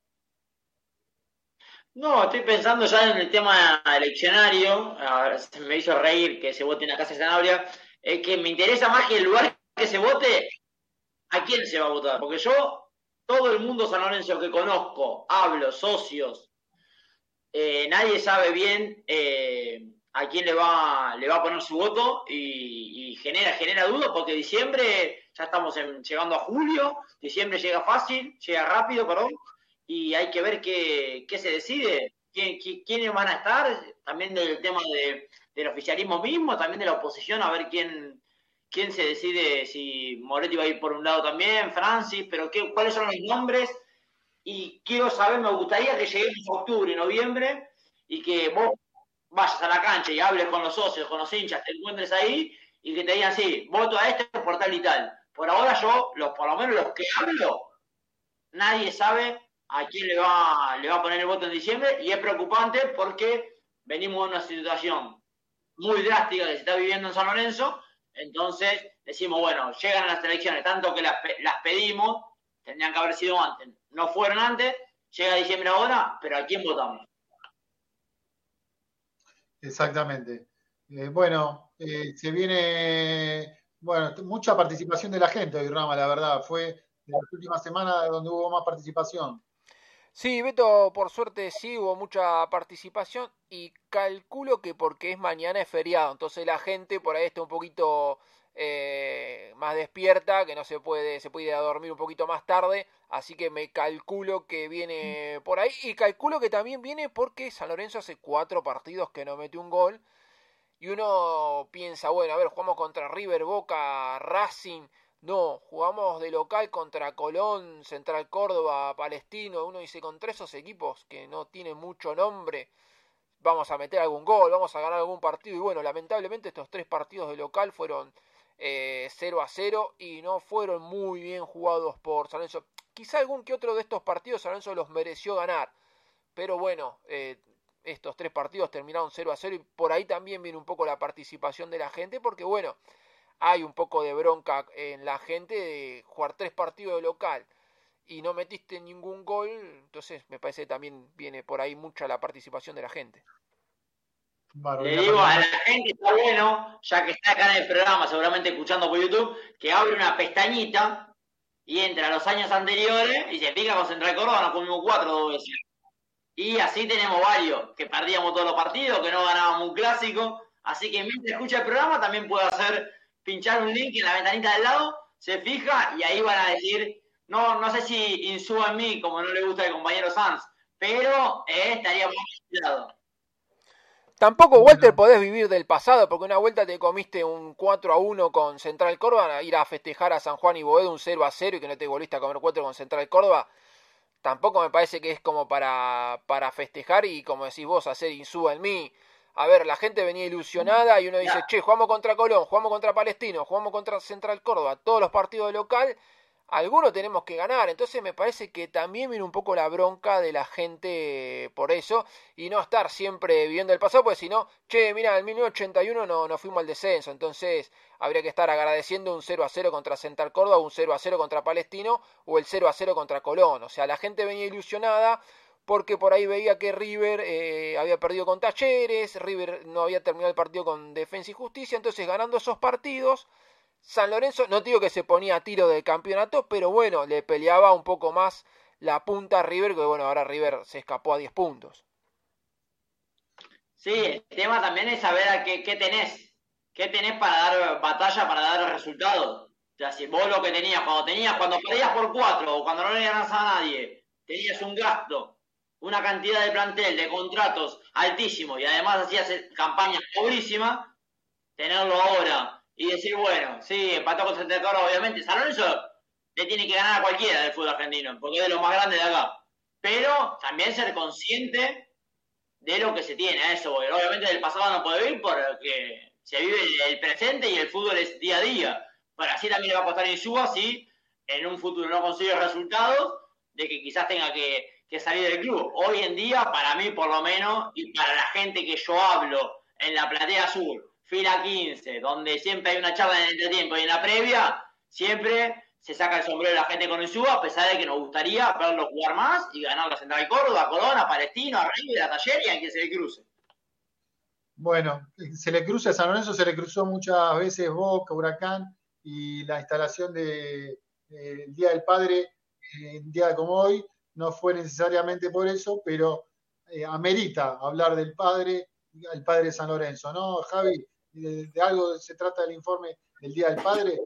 No, estoy pensando ya en el tema eleccionario, se me hizo reír que se vote en la Casa de Sanabria, es que me interesa más que el lugar que se vote, a quién se va a votar, porque yo, todo el mundo San Lorenzo que conozco, hablo, socios, eh, nadie sabe bien eh, a quién le va, le va a poner su voto y, genera, genera dudas porque diciembre ya estamos llegando a julio, diciembre llega fácil, llega rápido, perdón, y hay que ver qué, qué se decide, ¿Quién, quiénes van a estar, también del tema de, del oficialismo mismo, también de la oposición, a ver quién, quién se decide, si Moretti va a ir por un lado también, Francis, pero qué, cuáles son los nombres, y quiero saber, me gustaría que lleguemos a octubre, noviembre, y que vos vayas a la cancha y hables con los socios, con los hinchas, te encuentres ahí y que te digan, sí, voto a este por tal y tal. Por ahora yo, los, por lo menos los que hablo, nadie sabe a quién le va, le va a poner el voto en diciembre y es preocupante porque venimos de una situación muy drástica que se está viviendo en San Lorenzo, entonces decimos, bueno, llegan las elecciones, tanto que las, las pedimos, tendrían que haber sido antes, no fueron antes, llega diciembre ahora, pero ¿a quién votamos? Exactamente. Eh, bueno, eh, se viene, bueno, mucha participación de la gente hoy, Rama, la verdad. Fue de las últimas semanas donde hubo más participación. Sí, Beto, por suerte sí hubo mucha participación y calculo que porque es mañana es feriado, entonces la gente por ahí está un poquito eh, más despierta, que no se puede, se puede ir a dormir un poquito más tarde, así que me calculo que viene por ahí. Y calculo que también viene porque San Lorenzo hace cuatro partidos que no mete un gol. Y uno piensa, bueno, a ver, jugamos contra River, Boca, Racing, no, jugamos de local contra Colón, Central Córdoba, Palestino, uno dice, contra esos equipos que no tienen mucho nombre, vamos a meter algún gol, vamos a ganar algún partido. Y bueno, lamentablemente estos tres partidos de local fueron eh, 0 a 0 y no fueron muy bien jugados por San Lorenzo. Quizá algún que otro de estos partidos San Lorenzo los mereció ganar, pero bueno, eh, estos tres partidos terminaron 0 a 0 y por ahí también viene un poco la participación de la gente porque bueno, hay un poco de bronca en la gente de jugar tres partidos de local y no metiste ningún gol, entonces me parece que también viene por ahí mucha la participación de la gente. Le digo a la gente, está bueno, ya que está acá en el programa, seguramente escuchando por YouTube, que abre una pestañita y entra a los años anteriores y se pica con Central Córdoba, nos comimos cuatro dos veces. Y así tenemos varios, que perdíamos todos los partidos, que no ganábamos un clásico. Así que mientras escucha el programa también puede hacer, pinchar un link en la ventanita del lado, se fija y ahí van a decir, no, no sé si insuba en mí, como no le gusta el compañero Sanz, pero eh, estaría muy cuidado. Tampoco, Walter, podés vivir del pasado, porque una vuelta te comiste un 4 a 1 con Central Córdoba, ir a festejar a San Juan y Boedo un 0 a 0 y que no te volviste a comer 4 con Central Córdoba. Tampoco me parece que es como para, para festejar y, como decís vos, hacer insúa en mí. A ver, la gente venía ilusionada y uno dice, che, jugamos contra Colón, jugamos contra Palestino, jugamos contra Central Córdoba, todos los partidos de local algunos tenemos que ganar. Entonces me parece que también viene un poco la bronca de la gente por eso y no estar siempre viviendo el pasado, porque si no, che, mira, en 1981 no, no fuimos al descenso, entonces habría que estar agradeciendo un 0 a 0 contra Central Córdoba, un 0 a 0 contra Palestino o el 0 a 0 contra Colón. O sea, la gente venía ilusionada porque por ahí veía que River eh, había perdido con Talleres, River no había terminado el partido con Defensa y Justicia, entonces ganando esos partidos San Lorenzo, no digo que se ponía a tiro del campeonato, pero bueno, le peleaba un poco más la punta a River, que bueno, ahora River se escapó a 10 puntos. Sí, el tema también es saber a qué, qué tenés, qué tenés para dar batalla, para dar resultados. O sea, si vos lo que tenías, cuando tenías, cuando perdías por cuatro o cuando no le ganas a nadie, tenías un gasto, una cantidad de plantel, de contratos altísimo y además hacías campañas pobrísimas, tenerlo ahora y decir, bueno, sí, empató con Santa Clara, obviamente. San Lorenzo le tiene que ganar a cualquiera del fútbol argentino, porque es de los más grandes de acá. Pero también ser consciente de lo que se tiene, eso, obviamente del pasado no puede vivir porque se vive el presente y el fútbol es día a día. Pero así también le va a costar en Suba si en un futuro no consigue resultados, de que quizás tenga que, que salir del club. Hoy en día, para mí por lo menos, y para la gente que yo hablo en la platea sur, fila 15, donde siempre hay una charla en el entretiempo y en la previa, siempre se saca el sombrero de la gente con el suba, a pesar de que nos gustaría verlo jugar más y ganar la Central de Córdoba, Corona, Palestino, River, a Taller y a que se le cruce. Bueno, se le cruza a San Lorenzo, se le cruzó muchas veces Boca, Huracán y la instalación del de, Día del Padre en día como hoy no fue necesariamente por eso, pero eh, amerita hablar del padre, el padre San Lorenzo, ¿no, Javi? De, algo se trata el informe del Día del Padre?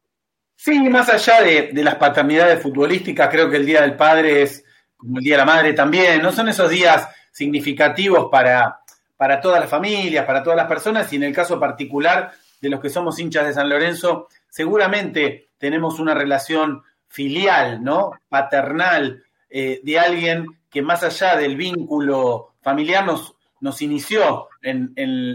Sí, más allá de, las paternidades futbolísticas, creo que el Día del Padre es como el Día de la Madre también, no son esos días significativos para, para todas las familias, para todas las personas, y en el caso particular de los que somos hinchas de San Lorenzo, seguramente tenemos una relación filial, ¿no? Paternal, eh, de alguien que más allá del vínculo familiar nos, nos inició en,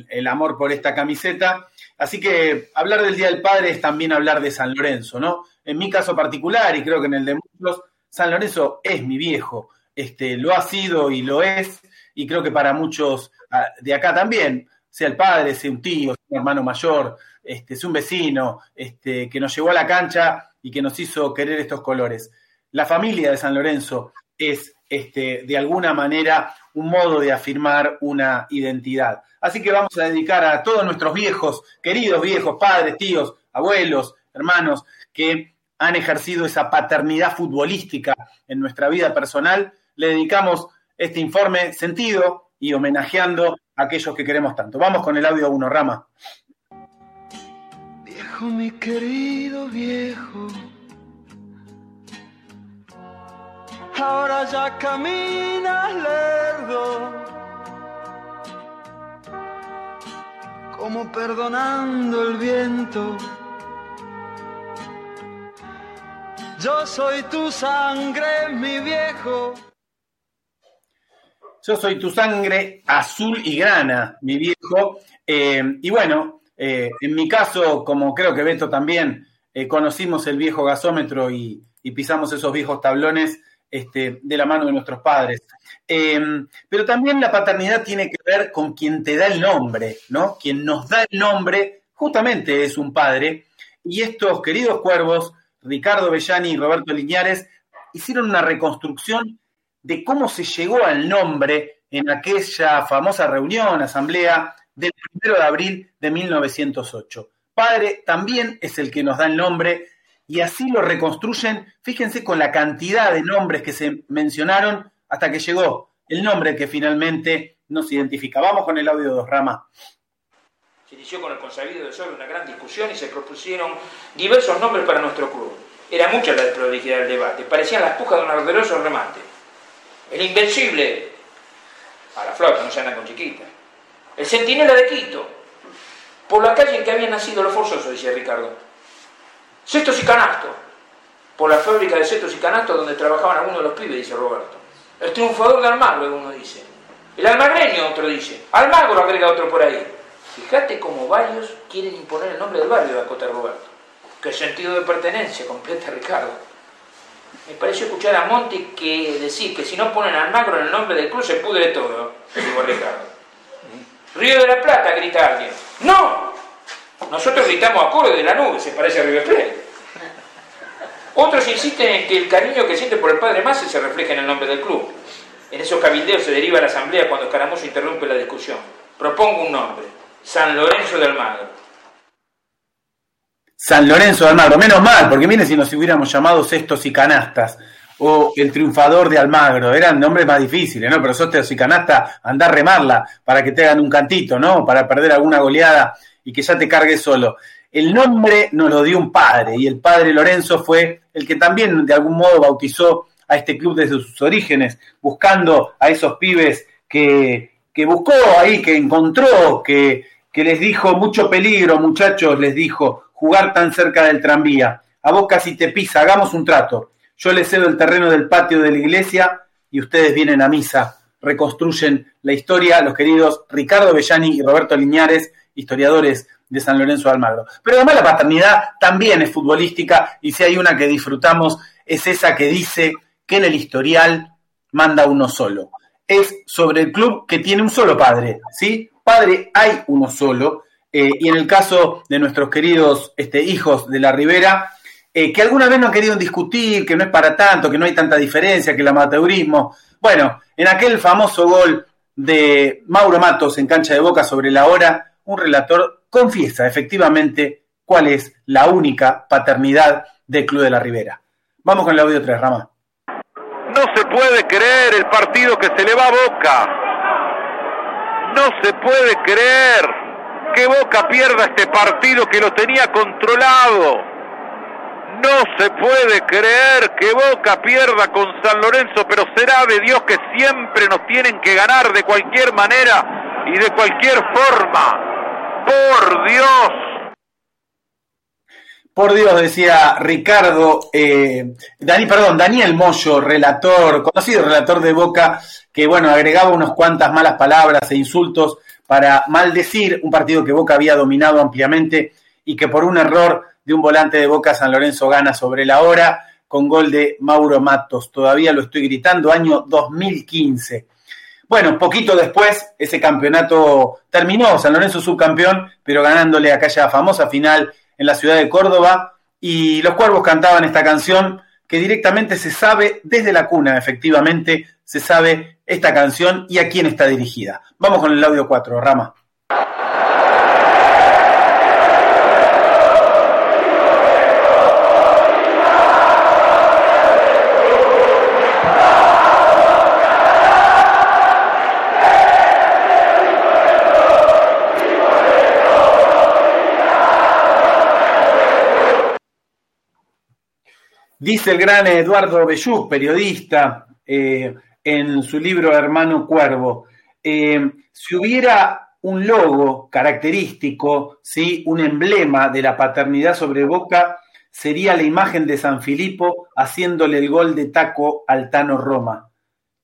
el amor por esta camiseta. Así que hablar del Día del Padre es también hablar de San Lorenzo, ¿no? En mi caso particular, y creo que en el de muchos, San Lorenzo es mi viejo. Este, lo ha sido y lo es, y creo que para muchos ah, de acá también, sea el padre, sea un tío, sea un hermano mayor, este, sea un vecino, este, que nos llevó a la cancha y que nos hizo querer estos colores. La familia de San Lorenzo es este, de alguna manera un modo de afirmar una identidad. Así que vamos a dedicar a todos nuestros viejos, queridos viejos, padres, tíos, abuelos, hermanos, que han ejercido esa paternidad futbolística en nuestra vida personal, le dedicamos este informe sentido y homenajeando a aquellos que queremos tanto. Vamos con el audio uno, Rama. Viejo, mi querido viejo ahora ya caminas lerdo, como perdonando el viento. Yo soy tu sangre, mi viejo. Yo soy tu sangre azul y grana, mi viejo. Eh, y bueno, eh, en mi caso, como creo que Beto también, eh, conocimos el viejo gasómetro y, y pisamos esos viejos tablones este, de la mano de nuestros padres. Em, pero también la paternidad tiene que ver con quien te da el nombre, ¿no? Quien nos da el nombre justamente es un padre. Y estos queridos cuervos, Ricardo Bellani y Roberto Liñares, hicieron una reconstrucción de cómo se llegó al nombre en aquella famosa reunión, asamblea del 1 de abril de 1908. Padre también es el que nos da el nombre y así lo reconstruyen, fíjense con la cantidad de nombres que se mencionaron hasta que llegó el nombre que finalmente nos identifica. Vamos con el audio de Rama. Se inició con el consabido de Sol una gran discusión y se propusieron diversos nombres para nuestro club. Era mucha la desprolijidad del debate, parecían las pujas de un arderoso remate. El invencible, a la flota, no se anda con chiquita. el centinela de Quito, por la calle en que habían nacido los forzosos, decía Ricardo. Cestos y canastos, por la fábrica de cestos y canastos donde trabajaban algunos de los pibes, dice Roberto. El triunfador de Almagro, uno dice. El almagreño, otro dice. Almagro, agrega otro por ahí. Fíjate cómo varios quieren imponer el nombre del barrio de Acota Roberto. Qué sentido de pertenencia, completa Ricardo. Me pareció escuchar a Monti que decir que si no ponen Almagro en el nombre del club se pudre todo, dijo Ricardo. Río de la Plata, grita alguien. ¡No! Nosotros gritamos acorde de la nube, se parece a River Plate. Otros insisten en que el cariño que siente por el padre Massa se refleja en el nombre del club. En esos cabildeos se deriva la asamblea cuando Escaramuzo interrumpe la discusión. Propongo un nombre, San Lorenzo de Almagro. San Lorenzo de Almagro, menos mal, porque mire si nos hubiéramos llamado Cestos y Canastas o el triunfador de Almagro, eran nombres más difíciles, ¿no? Pero Cestos y Canastas, anda a remarla para que te hagan un cantito, ¿no? Para perder alguna goleada y que ya te cargues solo. El nombre nos lo dio un padre y el padre Lorenzo fue el que también de algún modo bautizó a este club desde sus orígenes, buscando a esos pibes que, que buscó ahí, que encontró, que, que les dijo mucho peligro, muchachos, les dijo, jugar tan cerca del tranvía. A vos casi te pisa, hagamos un trato. Yo les cedo el terreno del patio de la iglesia y ustedes vienen a misa, reconstruyen la historia, los queridos Ricardo Bellani y Roberto Liñares, historiadores de San Lorenzo de Almagro. Pero además la paternidad también es futbolística y si hay una que disfrutamos es esa que dice que en el historial manda uno solo. Es sobre el club que tiene un solo padre, ¿sí? Padre hay uno solo. eh, y en el caso de nuestros queridos este, hijos de la Ribera, eh, que alguna vez no han querido discutir, que no es para tanto, que no hay tanta diferencia, que el amateurismo. Bueno, en aquel famoso gol de Mauro Matos en cancha de boca sobre la hora, un relator confiesa efectivamente cuál es la única paternidad del Club de la Ribera. Vamos con el audio 3, Rama. No se puede creer el partido que se le va a Boca. No se puede creer que Boca pierda este partido que lo tenía controlado. No se puede creer que Boca pierda con San Lorenzo, pero será de Dios que siempre nos tienen que ganar de cualquier manera y de cualquier forma. Por Dios. Por Dios, decía Ricardo, eh, Dani, perdón, Daniel Moyo, relator, conocido relator de Boca, que bueno, agregaba unas cuantas malas palabras e insultos para maldecir un partido que Boca había dominado ampliamente y que por un error de un volante de Boca San Lorenzo gana sobre la hora con gol de Mauro Matos. Todavía lo estoy gritando, año 2015. Bueno, poquito después ese campeonato terminó, San Lorenzo subcampeón, pero ganándole aquella famosa final en la ciudad de Córdoba y los cuervos cantaban esta canción que directamente se sabe desde la cuna, efectivamente, se sabe esta canción y a quién está dirigida. Vamos con el audio 4, Rama. Dice el gran Eduardo Bellú, periodista, eh, en su libro Hermano Cuervo, eh, si hubiera un logo característico, ¿sí? un emblema de la paternidad sobre Boca, sería la imagen de San Filipo haciéndole el gol de taco al Tano Roma.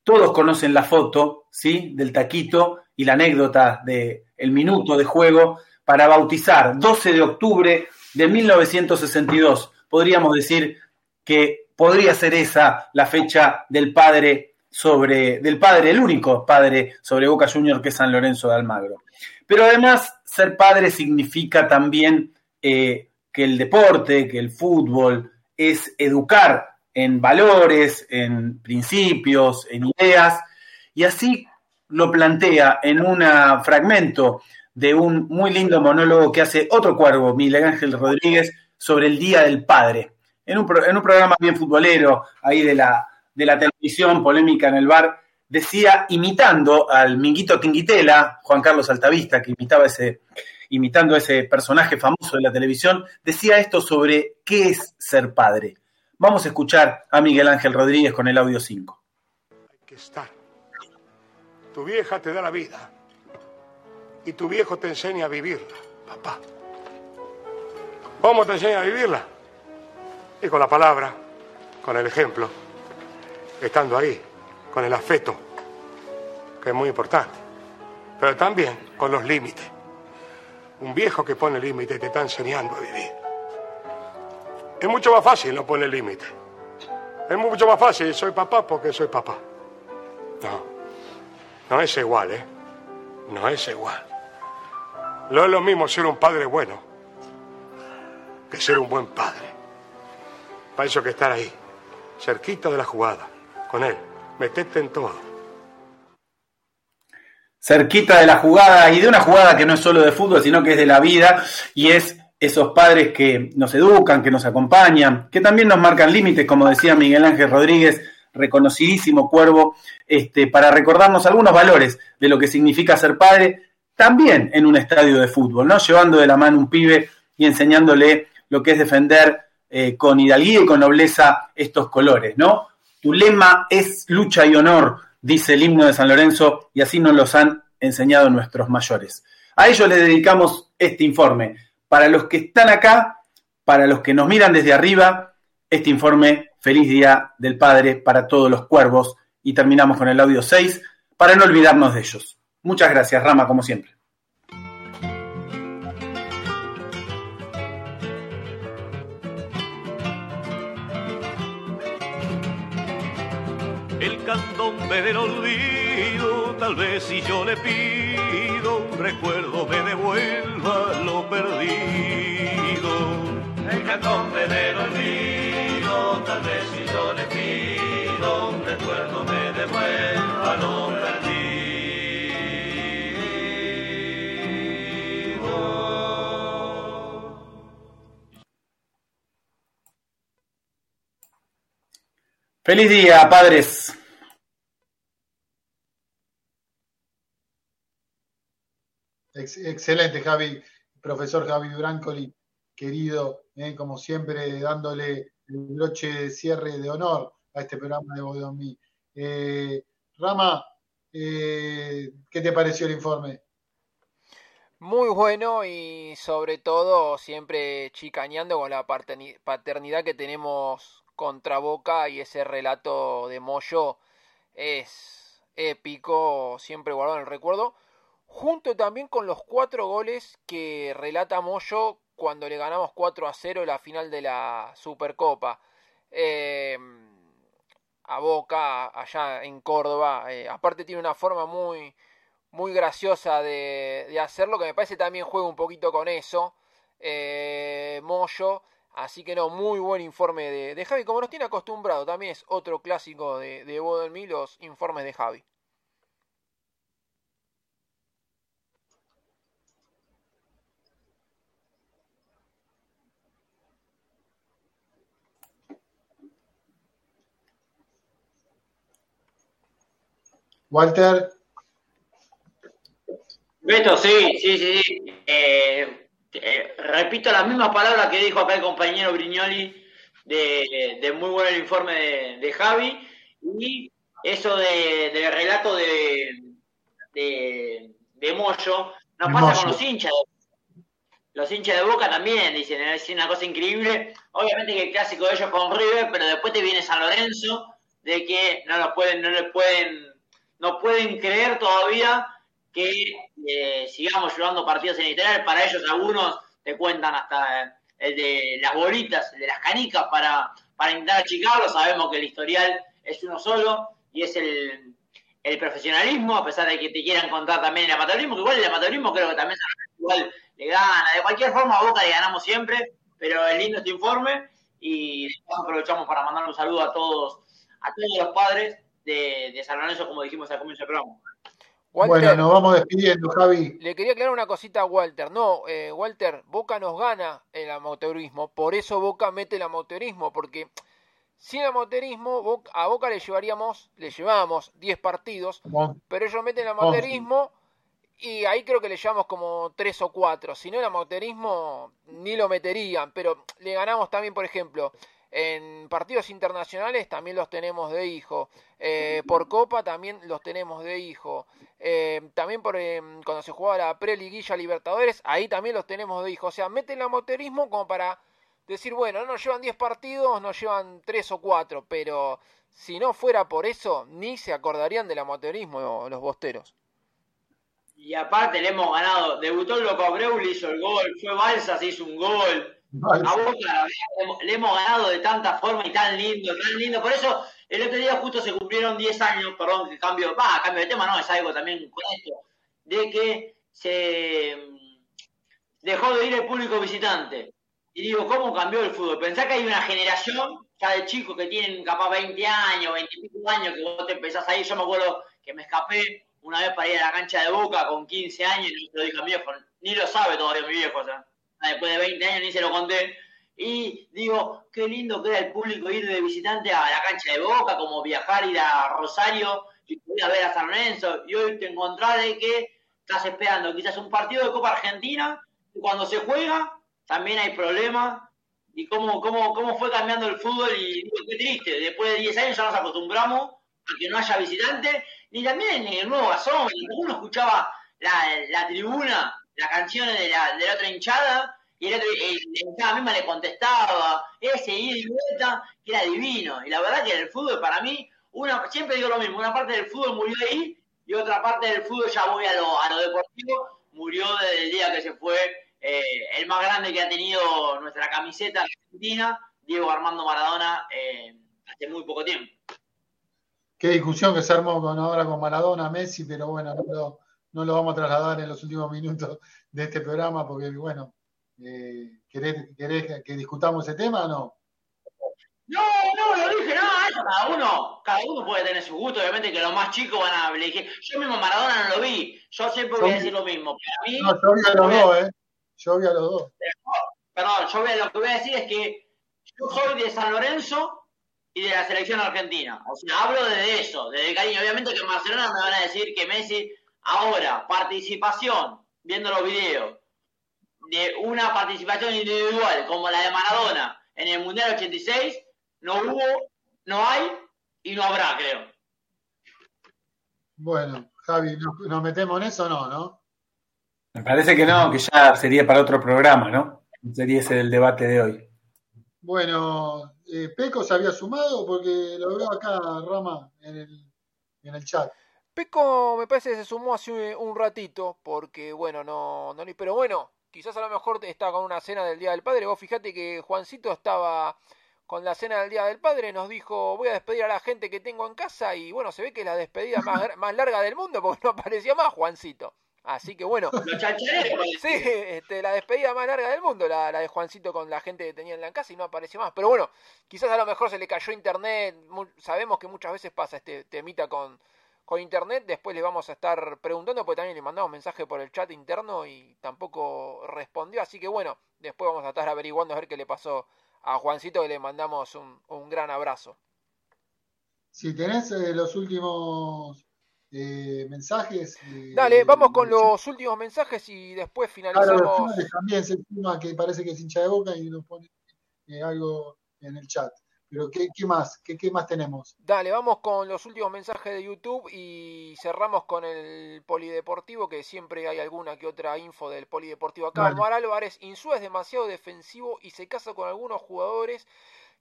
Todos conocen la foto ¿sí? del taquito y la anécdota del el minuto de juego para bautizar 12 de octubre de 1962. Podríamos decir que podría ser esa la fecha del padre sobre, del padre, el único padre sobre Boca Junior que es San Lorenzo de Almagro. Pero además, ser padre significa también eh, que el deporte, que el fútbol, es educar en valores, en principios, en ideas, y así lo plantea en un fragmento de un muy lindo monólogo que hace otro cuervo, Miguel Ángel Rodríguez, sobre el Día del Padre en un, programa bien futbolero ahí de la, de la televisión, polémica en el bar, decía, imitando al Minguito Tinguitela, Juan Carlos Altavista, que imitaba ese, imitando ese personaje famoso de la televisión, decía esto sobre qué es ser padre. Vamos a escuchar a Miguel Ángel Rodríguez con el audio 5. Hay que estar. Tu vieja te da la vida. y tu viejo te enseña a vivirla, papá. ¿Cómo te enseña a vivirla? Y con la palabra, con el ejemplo, estando ahí, con el afecto, que es muy importante, pero también con los límites. Un viejo que pone límites te está enseñando a vivir. Es mucho más fácil no poner límites. Es mucho más fácil, soy papá porque soy papá. No, no es igual, ¿eh? No es igual. No es lo mismo ser un padre bueno que ser un buen padre. Para eso que estar ahí, cerquita de la jugada, con él, meterte en todo. Cerquita de la jugada y de una jugada que no es solo de fútbol, sino que es de la vida y es esos padres que nos educan, que nos acompañan, que también nos marcan límites, como decía Miguel Ángel Rodríguez, reconocidísimo cuervo, este, para recordarnos algunos valores de lo que significa ser padre, también en un estadio de fútbol, ¿no? Llevando de la mano un pibe y enseñándole lo que es defender eh, con hidalguía y con nobleza estos colores, ¿no? Tu lema es lucha y honor, dice el himno de San Lorenzo, y así nos los han enseñado nuestros mayores. A ellos les dedicamos este informe. Para los que están acá, para los que nos miran desde arriba, este informe, feliz día del Padre para todos los cuervos, y terminamos con el audio 6, para no olvidarnos de ellos. Muchas gracias, Rama, como siempre. El candombe del olvido, tal vez si yo le pido un recuerdo me devuelva lo perdido. El candombe del olvido, tal vez si Feliz día, padres. Ex- excelente, Javi, profesor Javi Brancoli, querido, eh, como siempre, dándole el broche de cierre de honor a este programa de Bodomí. Eh, Rama, eh, ¿qué te pareció el informe? Muy bueno y sobre todo siempre chicañando con la paterni- paternidad que tenemos contra Boca y ese relato de Moyo es épico, siempre guardado en el recuerdo, junto también con los cuatro goles que relata Moyo cuando le ganamos 4 a 0 la final de la Supercopa. Eh, a Boca, allá en Córdoba, eh, aparte tiene una forma muy, muy graciosa de, de hacerlo, que me parece también juega un poquito con eso, eh, Moyo, así que no, muy buen informe de, de Javi, como nos tiene acostumbrado, también es otro clásico de, de Bodo en mí, los informes de Javi. Walter, Beto, sí, sí, sí. sí. Eh, eh, repito las mismas palabras que dijo acá el compañero Brignoli de, de muy bueno el informe de, de Javi y eso de, del relato de, de, de Moyo nos De pasa Moyo. con los hinchas. Los hinchas de Boca también dicen, es una cosa increíble. Obviamente que el clásico de ellos con River, pero después te viene San Lorenzo, de que no lo pueden, no le pueden, no pueden creer todavía que eh, sigamos llevando partidos en Italia. Para ellos algunos te cuentan hasta el de las bolitas, el de las canicas para, para intentar achicarlo. Sabemos que el historial es uno solo y es el, el profesionalismo, a pesar de que te quieran contar también el amateurismo, que igual el amateurismo creo que también igual le gana. De cualquier forma, a Boca le ganamos siempre, pero es lindo este informe y aprovechamos para mandar un saludo a todos, a todos los padres de, de San Lorenzo, como dijimos al comienzo del programa. Bueno, nos vamos despidiendo, Javi. Le quería aclarar una cosita a Walter. No, eh, Walter, Boca nos gana el amateurismo. Por eso Boca mete el amateurismo. Porque sin el amateurismo, a Boca le llevaríamos, le llevábamos 10 partidos. Pero ellos meten el amateurismo y ahí creo que le llevamos como 3 o 4. Si no, el amateurismo ni lo meterían. Pero le ganamos también, por ejemplo, En partidos internacionales también los tenemos de hijo. Eh, por Copa también los tenemos de hijo. Eh, también por cuando se jugaba la pre-liguilla Libertadores, ahí también los tenemos de hijo. O sea, meten el amateurismo como para decir, bueno, no nos llevan 10 partidos, nos llevan 3 o 4, pero si no fuera por eso, ni se acordarían del amateurismo los bosteros. Y aparte le hemos ganado, debutó el Loco Abreu, le hizo el gol, fue Balsa, se hizo un gol. A Boca le hemos ganado de tanta forma y tan lindo, tan lindo. Por eso el otro día justo se cumplieron 10 años, perdón, que cambio, va, cambio de tema, no, es algo también con de que se mm, dejó de ir el público visitante. Y digo, ¿cómo cambió el fútbol? Pensá que hay una generación ya de chicos que tienen capaz 20 años, 20 años, que vos te empezás a ir. Yo me acuerdo que me escapé una vez para ir a la cancha de Boca con 15 años y no se lo dije a mi viejo. Ni lo sabe todavía mi viejo, o sea, después de 20 años ni se lo conté. Y digo, qué lindo que era el público ir de visitante a la cancha de Boca, como viajar, ir a Rosario y ir a ver a San Lorenzo. Y hoy te encontrás de que estás esperando quizás un partido de Copa Argentina y cuando se juega también hay problemas y cómo, cómo, cómo fue cambiando el fútbol y digo, qué triste, después de 10 años ya nos acostumbramos a que no haya visitantes, ni también en el nuevo gasón, uno escuchaba la, la tribuna, las canciones de la, de la otra hinchada, y el otro, la misma le contestaba, ese ida y vuelta, que era divino, y la verdad que en el fútbol para mí, una, siempre digo lo mismo, una parte del fútbol murió ahí, y otra parte del fútbol ya voy a lo, a lo deportivo, murió desde el día que se fue eh, el más grande que ha tenido nuestra camiseta argentina, Diego Armando Maradona, eh, hace muy poco tiempo. Qué discusión que se armó con, ahora con Maradona, Messi, pero bueno, no lo, vamos a trasladar en los últimos minutos de este programa porque, bueno, eh, ¿querés, que discutamos ese tema o no? No, no, lo dije, no, cada uno, cada uno puede tener su gusto, obviamente que los más chicos van a elegir. Yo mismo Maradona no lo vi, yo siempre voy a decir lo mismo. no, yo vi a los dos, ¿eh? Yo vi a los dos. Perdón, yo lo que voy a decir es que yo soy de San Lorenzo y de la selección argentina. O sea, hablo de eso, de cariño. Obviamente que en Barcelona me van a decir que Messi, ahora, participación, viendo los videos, de una participación individual como la de Maradona en el Mundial 86, no hubo, no hay y no habrá, creo. Bueno, Javi, ¿nos metemos en eso o no, no? Me parece que no, que ya sería para otro programa, ¿no? Sería ese el debate de hoy. Bueno, eh, Peco se había sumado porque lo veo acá, Rama, en el, en el chat. Peco me parece que se sumó hace un ratito, porque bueno, no, no, pero bueno, quizás a lo mejor está con una cena del Día del Padre. Vos fíjate que Juancito estaba con la cena del Día del Padre, nos dijo, voy a despedir a la gente que tengo en casa, y bueno, se ve que es la despedida más, más larga del mundo, porque no aparecía más Juancito. Así que bueno. sí, este, la despedida más larga del mundo, la, de Juancito con la gente que tenía en la casa y no apareció más. Pero bueno, quizás a lo mejor se le cayó internet. sabemos que muchas veces pasa este temita con, con internet. Después le vamos a estar preguntando, porque también le mandamos mensaje por el chat interno y tampoco respondió. Así que bueno, después vamos a estar averiguando a ver qué le pasó a Juancito, que le mandamos un, un gran abrazo. Si tenés eh, los últimos eh, mensajes. Dale, vamos con los últimos mensajes y después finalizamos. también se que parece que es hincha de boca y nos pone eh, algo en el chat. Pero ¿qué, más? ¿Qué, más tenemos? Dale, vamos con los últimos mensajes de YouTube y cerramos con el polideportivo, que siempre hay alguna que otra info del polideportivo acá. Omar Álvarez, Insúa es demasiado defensivo y se casa con algunos jugadores,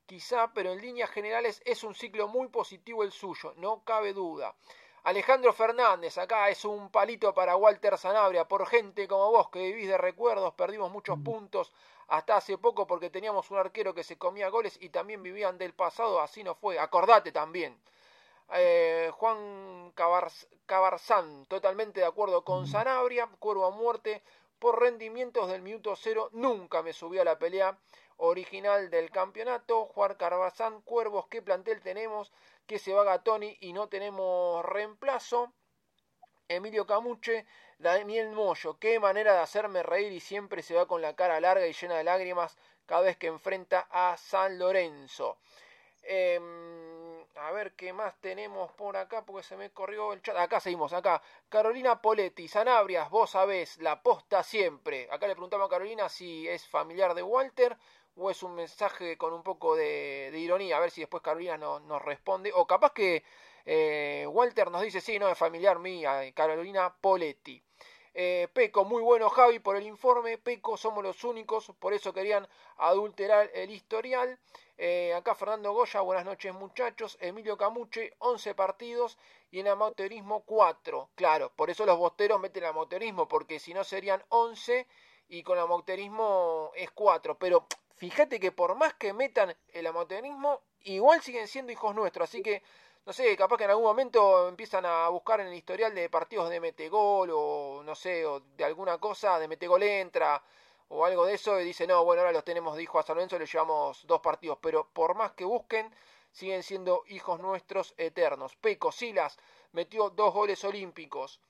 quizá, pero en líneas generales es un ciclo muy positivo el suyo, no cabe duda. Alejandro Fernández, acá es un palito para Walter Sanabria. Por gente como vos que vivís de recuerdos, perdimos muchos mm. puntos hasta hace poco porque teníamos un arquero que se comía goles y también vivían del pasado. Así no fue. Acordate también. Eh, Juan Cabarzán, totalmente de acuerdo con mm. Sanabria. Cuervo a muerte. Por rendimientos del minuto cero, nunca me subí a la pelea original del campeonato. Juan Cabarzán, Cuervos, ¿qué plantel tenemos? que se va Gatoni y no tenemos reemplazo. Emilio Camuche, Daniel Moyo, qué manera de hacerme reír y siempre se va con la cara larga y llena de lágrimas cada vez que enfrenta a San Lorenzo. Em, a ver qué más tenemos por acá, porque se me corrió el chat. Acá seguimos, acá. Carolina Poletti, Sanabrias, vos sabés, la posta siempre. Acá le preguntamos a Carolina si es familiar de Walter o es un mensaje con un poco de, ironía. A ver si después Carolina nos responde. O capaz que eh, Walter nos dice, sí, no, es familiar mía, Carolina Poletti. Eh, Peco, muy bueno Javi por el informe. Peco, somos los únicos, por eso querían adulterar el historial. Eh, acá Fernando Goya, buenas noches muchachos. Emilio Camuche, 11 partidos y en amateurismo 4. Claro, por eso los bosteros meten amateurismo, porque si no serían 11 y con amateurismo es 4. Pero fíjate que por más que metan el amateurismo, igual siguen siendo hijos nuestros. Así que, no sé, capaz que en algún momento empiezan a buscar en el historial de partidos de Metegol o no sé, o de alguna cosa, de Metegol entra o algo de eso y dice, no, bueno, ahora los tenemos de hijo a San Lorenzo, le llevamos dos partidos, pero por más que busquen, siguen siendo hijos nuestros eternos. Peco Silas metió dos goles olímpicos.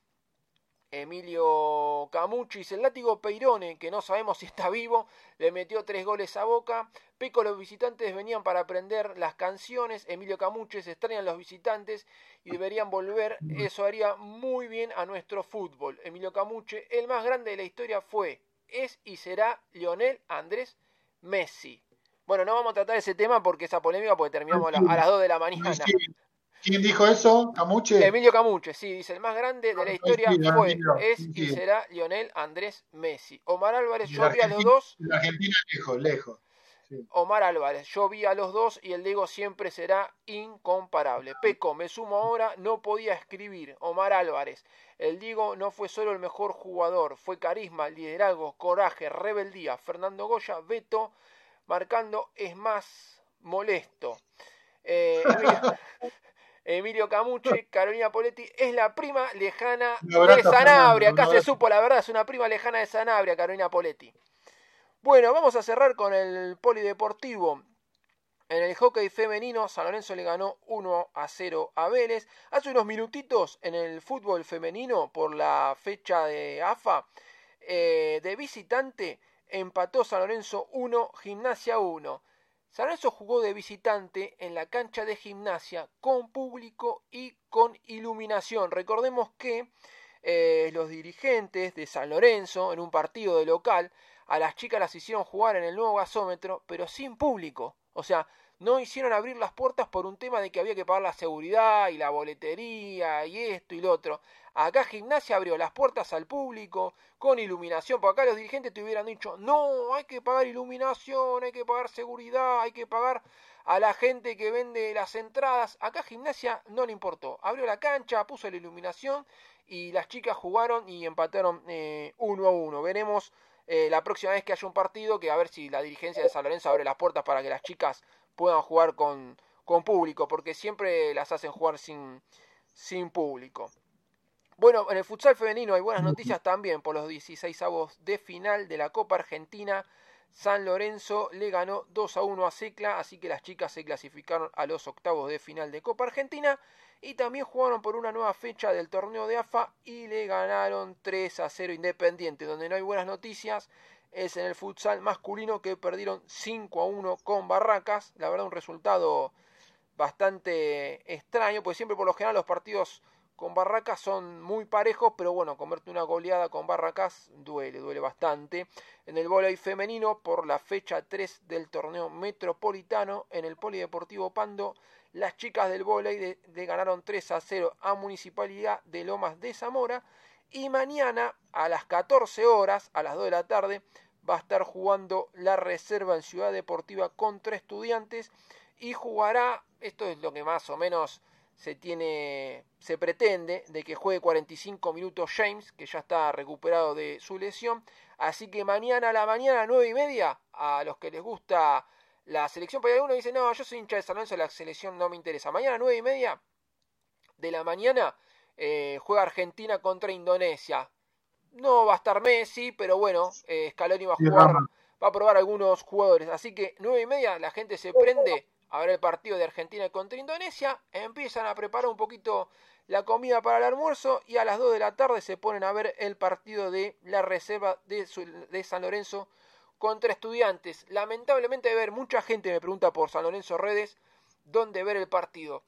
Emilio Camuchis, el látigo Peirone, que no sabemos si está vivo, le metió tres goles a Boca. Peco, los visitantes venían para aprender las canciones. Emilio Camuches extrañan los visitantes y deberían volver. Eso haría muy bien a nuestro fútbol. Emilio Camuche, el más grande de la historia fue es y será Lionel Andrés Messi. Bueno, no vamos a tratar ese tema porque esa polémica porque terminamos a, las 2 de la mañana. ¿Quién dijo eso? ¿Camuche? Emilio Camuche, sí, dice, el más grande de la historia fue, es y será Lionel Andrés Messi. Omar Álvarez, yo vi a los dos. La Argentina lejos, lejos. Omar Álvarez, yo vi a los dos y el Diego siempre será incomparable. Peco, me sumo ahora, no podía escribir. Omar Álvarez, el Diego no fue solo el mejor jugador, fue carisma, liderazgo, coraje, rebeldía. Fernando Goya, Beto, marcando es más molesto. Eh, Emilio, Camuche, Carolina Poletti, es la prima lejana de Sanabria. Acá se supo la verdad, es una prima lejana de Sanabria, Carolina Poletti. Bueno, vamos a cerrar con el polideportivo. En el hockey femenino, San Lorenzo le ganó 1 a 0 a Vélez. Hace unos minutitos en el fútbol femenino, por la fecha de AFA, eh, de visitante, empató San Lorenzo 1, Gimnasia 1. San Lorenzo jugó de visitante en la cancha de gimnasia con público y con iluminación. Recordemos que eh, los dirigentes de San Lorenzo, en un partido de local, a las chicas las hicieron jugar en el nuevo gasómetro, pero sin público. O sea, no hicieron abrir las puertas por un tema de que había que pagar la seguridad y la boletería y esto y lo otro. Acá Gimnasia abrió las puertas al público con iluminación, porque acá los dirigentes te hubieran dicho, no, hay que pagar iluminación, hay que pagar seguridad, hay que pagar a la gente que vende las entradas. Acá Gimnasia no le importó. Abrió la cancha, puso la iluminación y las chicas jugaron y empataron eh, uno a uno. Veremos eh, la próxima vez que haya un partido, que a ver si la dirigencia de San Lorenzo abre las puertas para que las chicas puedan jugar con, con público, porque siempre las hacen jugar sin, sin público. Bueno, en el futsal femenino hay buenas noticias también por los 16 avos de final de la Copa Argentina. San Lorenzo le ganó 2 a 1 a Secla, así que las chicas se clasificaron a los octavos de final de Copa Argentina y también jugaron por una nueva fecha del torneo de AFA y le ganaron 3 a 0 Independiente. Donde no hay buenas noticias es en el futsal masculino que perdieron 5 a 1 con Barracas. La verdad un resultado bastante extraño, porque siempre por lo general los partidos con Barracas son muy parejos, pero bueno, convierte una goleada con Barracas duele, duele bastante. En el voleibol femenino, por la fecha 3 del torneo metropolitano, en el Polideportivo Pando, las chicas del voleibol le ganaron 3 a 0 a Municipalidad de Lomas de Zamora. Y mañana a las 14 horas, a las 2 de la tarde, va a estar jugando la reserva en Ciudad Deportiva contra estudiantes y jugará, esto es lo que más o menos se tiene, se pretende de que juegue 45 minutos James, que ya está recuperado de su lesión. Así que mañana a la mañana, a 9 y media, a los que les gusta la selección, porque alguno dice, no, yo soy hincha de San Lorenzo, la selección no me interesa. Mañana a 9 y media de la mañana eh, juega Argentina contra Indonesia. No va a estar Messi, pero bueno, eh, Scaloni va a jugar, va a probar algunos jugadores. Así que 9 y media la gente se prende a ver el partido de Argentina contra Indonesia, empiezan a preparar un poquito la comida para el almuerzo y a las 2 de la tarde se ponen a ver el partido de la reserva de, de San Lorenzo contra estudiantes. Lamentablemente, a ver, mucha gente me pregunta por San Lorenzo Redes dónde ver el partido.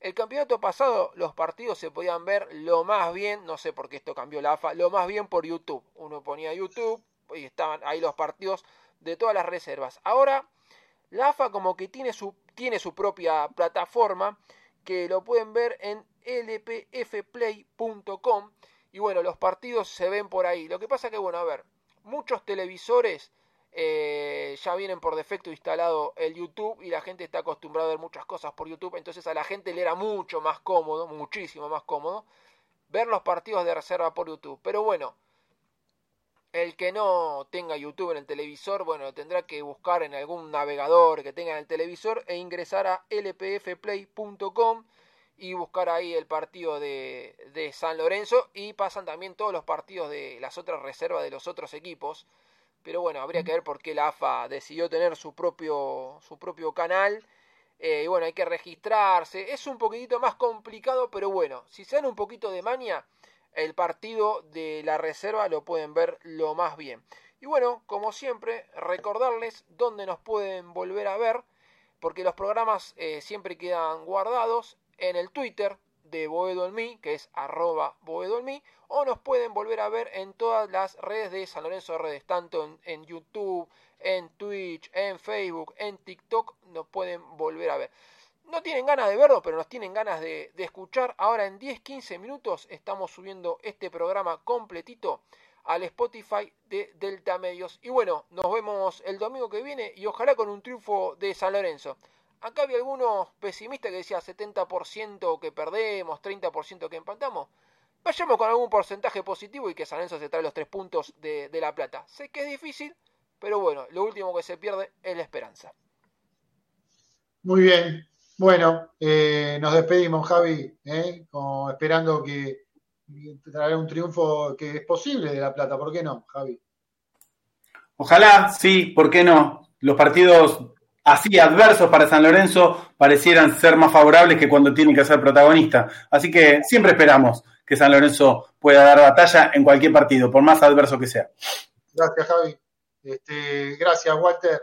El campeonato pasado los partidos se podían ver lo más bien, no sé por qué esto cambió la AFA, lo más bien por YouTube. Uno ponía YouTube y estaban ahí los partidos de todas las reservas. Ahora la AFA como que tiene su, tiene su propia plataforma que lo pueden ver en lpfplay.com y bueno, los partidos se ven por ahí. Lo que pasa que, bueno, a ver, muchos televisores eh, ya vienen por defecto instalado el YouTube y la gente está acostumbrada a ver muchas cosas por YouTube, entonces a la gente le era mucho más cómodo, muchísimo más cómodo, ver los partidos de reserva por YouTube. Pero bueno, el que no tenga YouTube en el televisor, bueno, tendrá que buscar en algún navegador que tenga en el televisor e ingresar a lpfplay.com y buscar ahí el partido de, de, San Lorenzo y pasan también todos los partidos de las otras reservas de los otros equipos. Pero bueno, habría que ver por qué la AFA decidió tener su propio, su propio canal. Eh, y bueno, hay que registrarse. Es un poquitito más complicado, pero bueno, si se dan un poquito de mania, el partido de la reserva lo pueden ver lo más bien. Y bueno, como siempre, recordarles dónde nos pueden volver a ver, porque los programas eh, siempre quedan guardados en el Twitter de Boedo en mí, que es arroba Boedo en mí, o nos pueden volver a ver en todas las redes de San Lorenzo de Redes, tanto en, en YouTube, en Twitch, en Facebook, en TikTok, nos pueden volver a ver no tienen ganas de verlo, pero nos tienen ganas de, escuchar. Ahora en 10-15 minutos estamos subiendo este programa completito al Spotify de Delta Medios. Y bueno, nos vemos el domingo que viene y ojalá con un triunfo de San Lorenzo. Acá había algunos pesimistas que decían 70% que perdemos, 30% que empatamos. Vayamos con algún porcentaje positivo y que San Lorenzo se trae los tres puntos de, de La Plata. Sé que es difícil, pero bueno, lo último que se pierde es la esperanza. Muy bien, bueno, eh, nos despedimos, Javi, eh, como esperando que traerá un triunfo que es posible de La Plata. ¿Por qué no, Javi? Ojalá, sí, ¿por qué no? Los partidos así adversos para San Lorenzo parecieran ser más favorables que cuando tienen que ser protagonista. Así que siempre esperamos que San Lorenzo pueda dar batalla en cualquier partido, por más adverso que sea. Gracias, Javi. Este, gracias, Walter.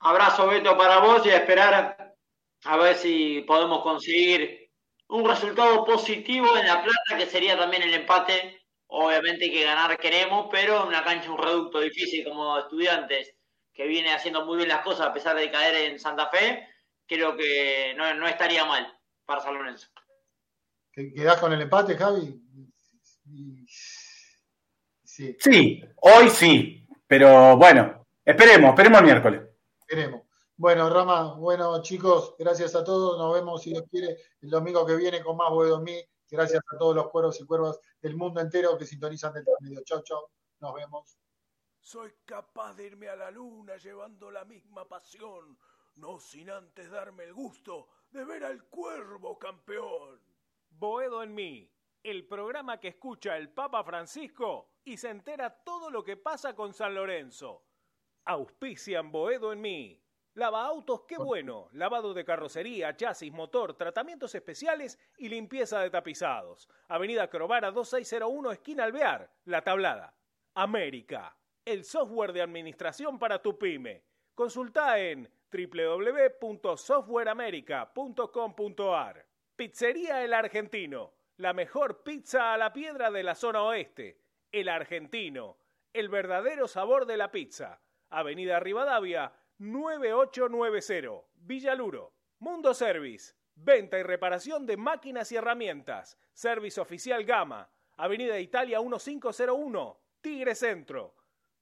Abrazo Beto para vos y a esperar a ver si podemos conseguir un resultado positivo en La Plata, que sería también el empate. Obviamente que ganar queremos, pero en una cancha un reducto difícil como estudiantes, que viene haciendo muy bien las cosas a pesar de caer en Santa Fe, creo que no, no estaría mal para San Lorenzo. ¿Quedás con el empate, Javi? Sí. sí, hoy sí, pero bueno, esperemos, esperemos el miércoles. Queremos. Bueno, Rama, bueno, chicos, gracias a todos. Nos vemos, si Dios quiere, el domingo que viene con más Boedo Mí. Gracias a todos los cuervos y cuervas del mundo entero que sintonizan del medio. Chau, chau. Nos vemos. Soy capaz de irme a la luna llevando la misma pasión, no sin antes darme el gusto de ver al cuervo campeón. Boedo en mí, el programa que escucha el Papa Francisco y se entera todo lo que pasa con San Lorenzo. Auspician Boedo en mí. Lava autos, qué bueno. Lavado de carrocería, chasis, motor, tratamientos especiales y limpieza de tapizados. Avenida Crovara 2601, esquina Alvear, La Tablada. América, el software de administración para tu pyme. Consulta en www.softwareamerica.com.ar. Pizzería El Argentino, la mejor pizza a la piedra de la zona oeste. El Argentino, el verdadero sabor de la pizza Avenida Rivadavia, 9890, Villaluro. Mundo Service, venta y reparación de máquinas y herramientas. Service Oficial Gama, Avenida Italia 1501, Tigre Centro.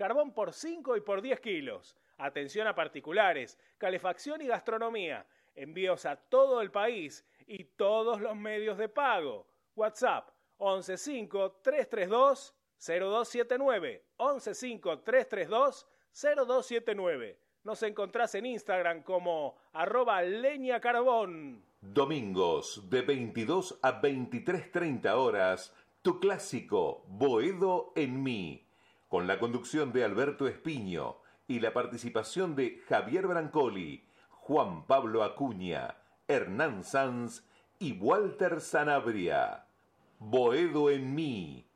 carbón por 5 y por 10 kilos. Atención a particulares, calefacción y gastronomía. Envíos a todo el país y todos los medios de pago. WhatsApp 115 332 0279 115 332 0279. Nos encontrás en Instagram como arroba leña carbón. Domingos de 22 a 23.30 horas, tu clásico Boedo en mí, con la conducción de Alberto Espiño y la participación de Javier Brancoli, Juan Pablo Acuña, Hernán Sanz y Walter Sanabria. Boedo en mí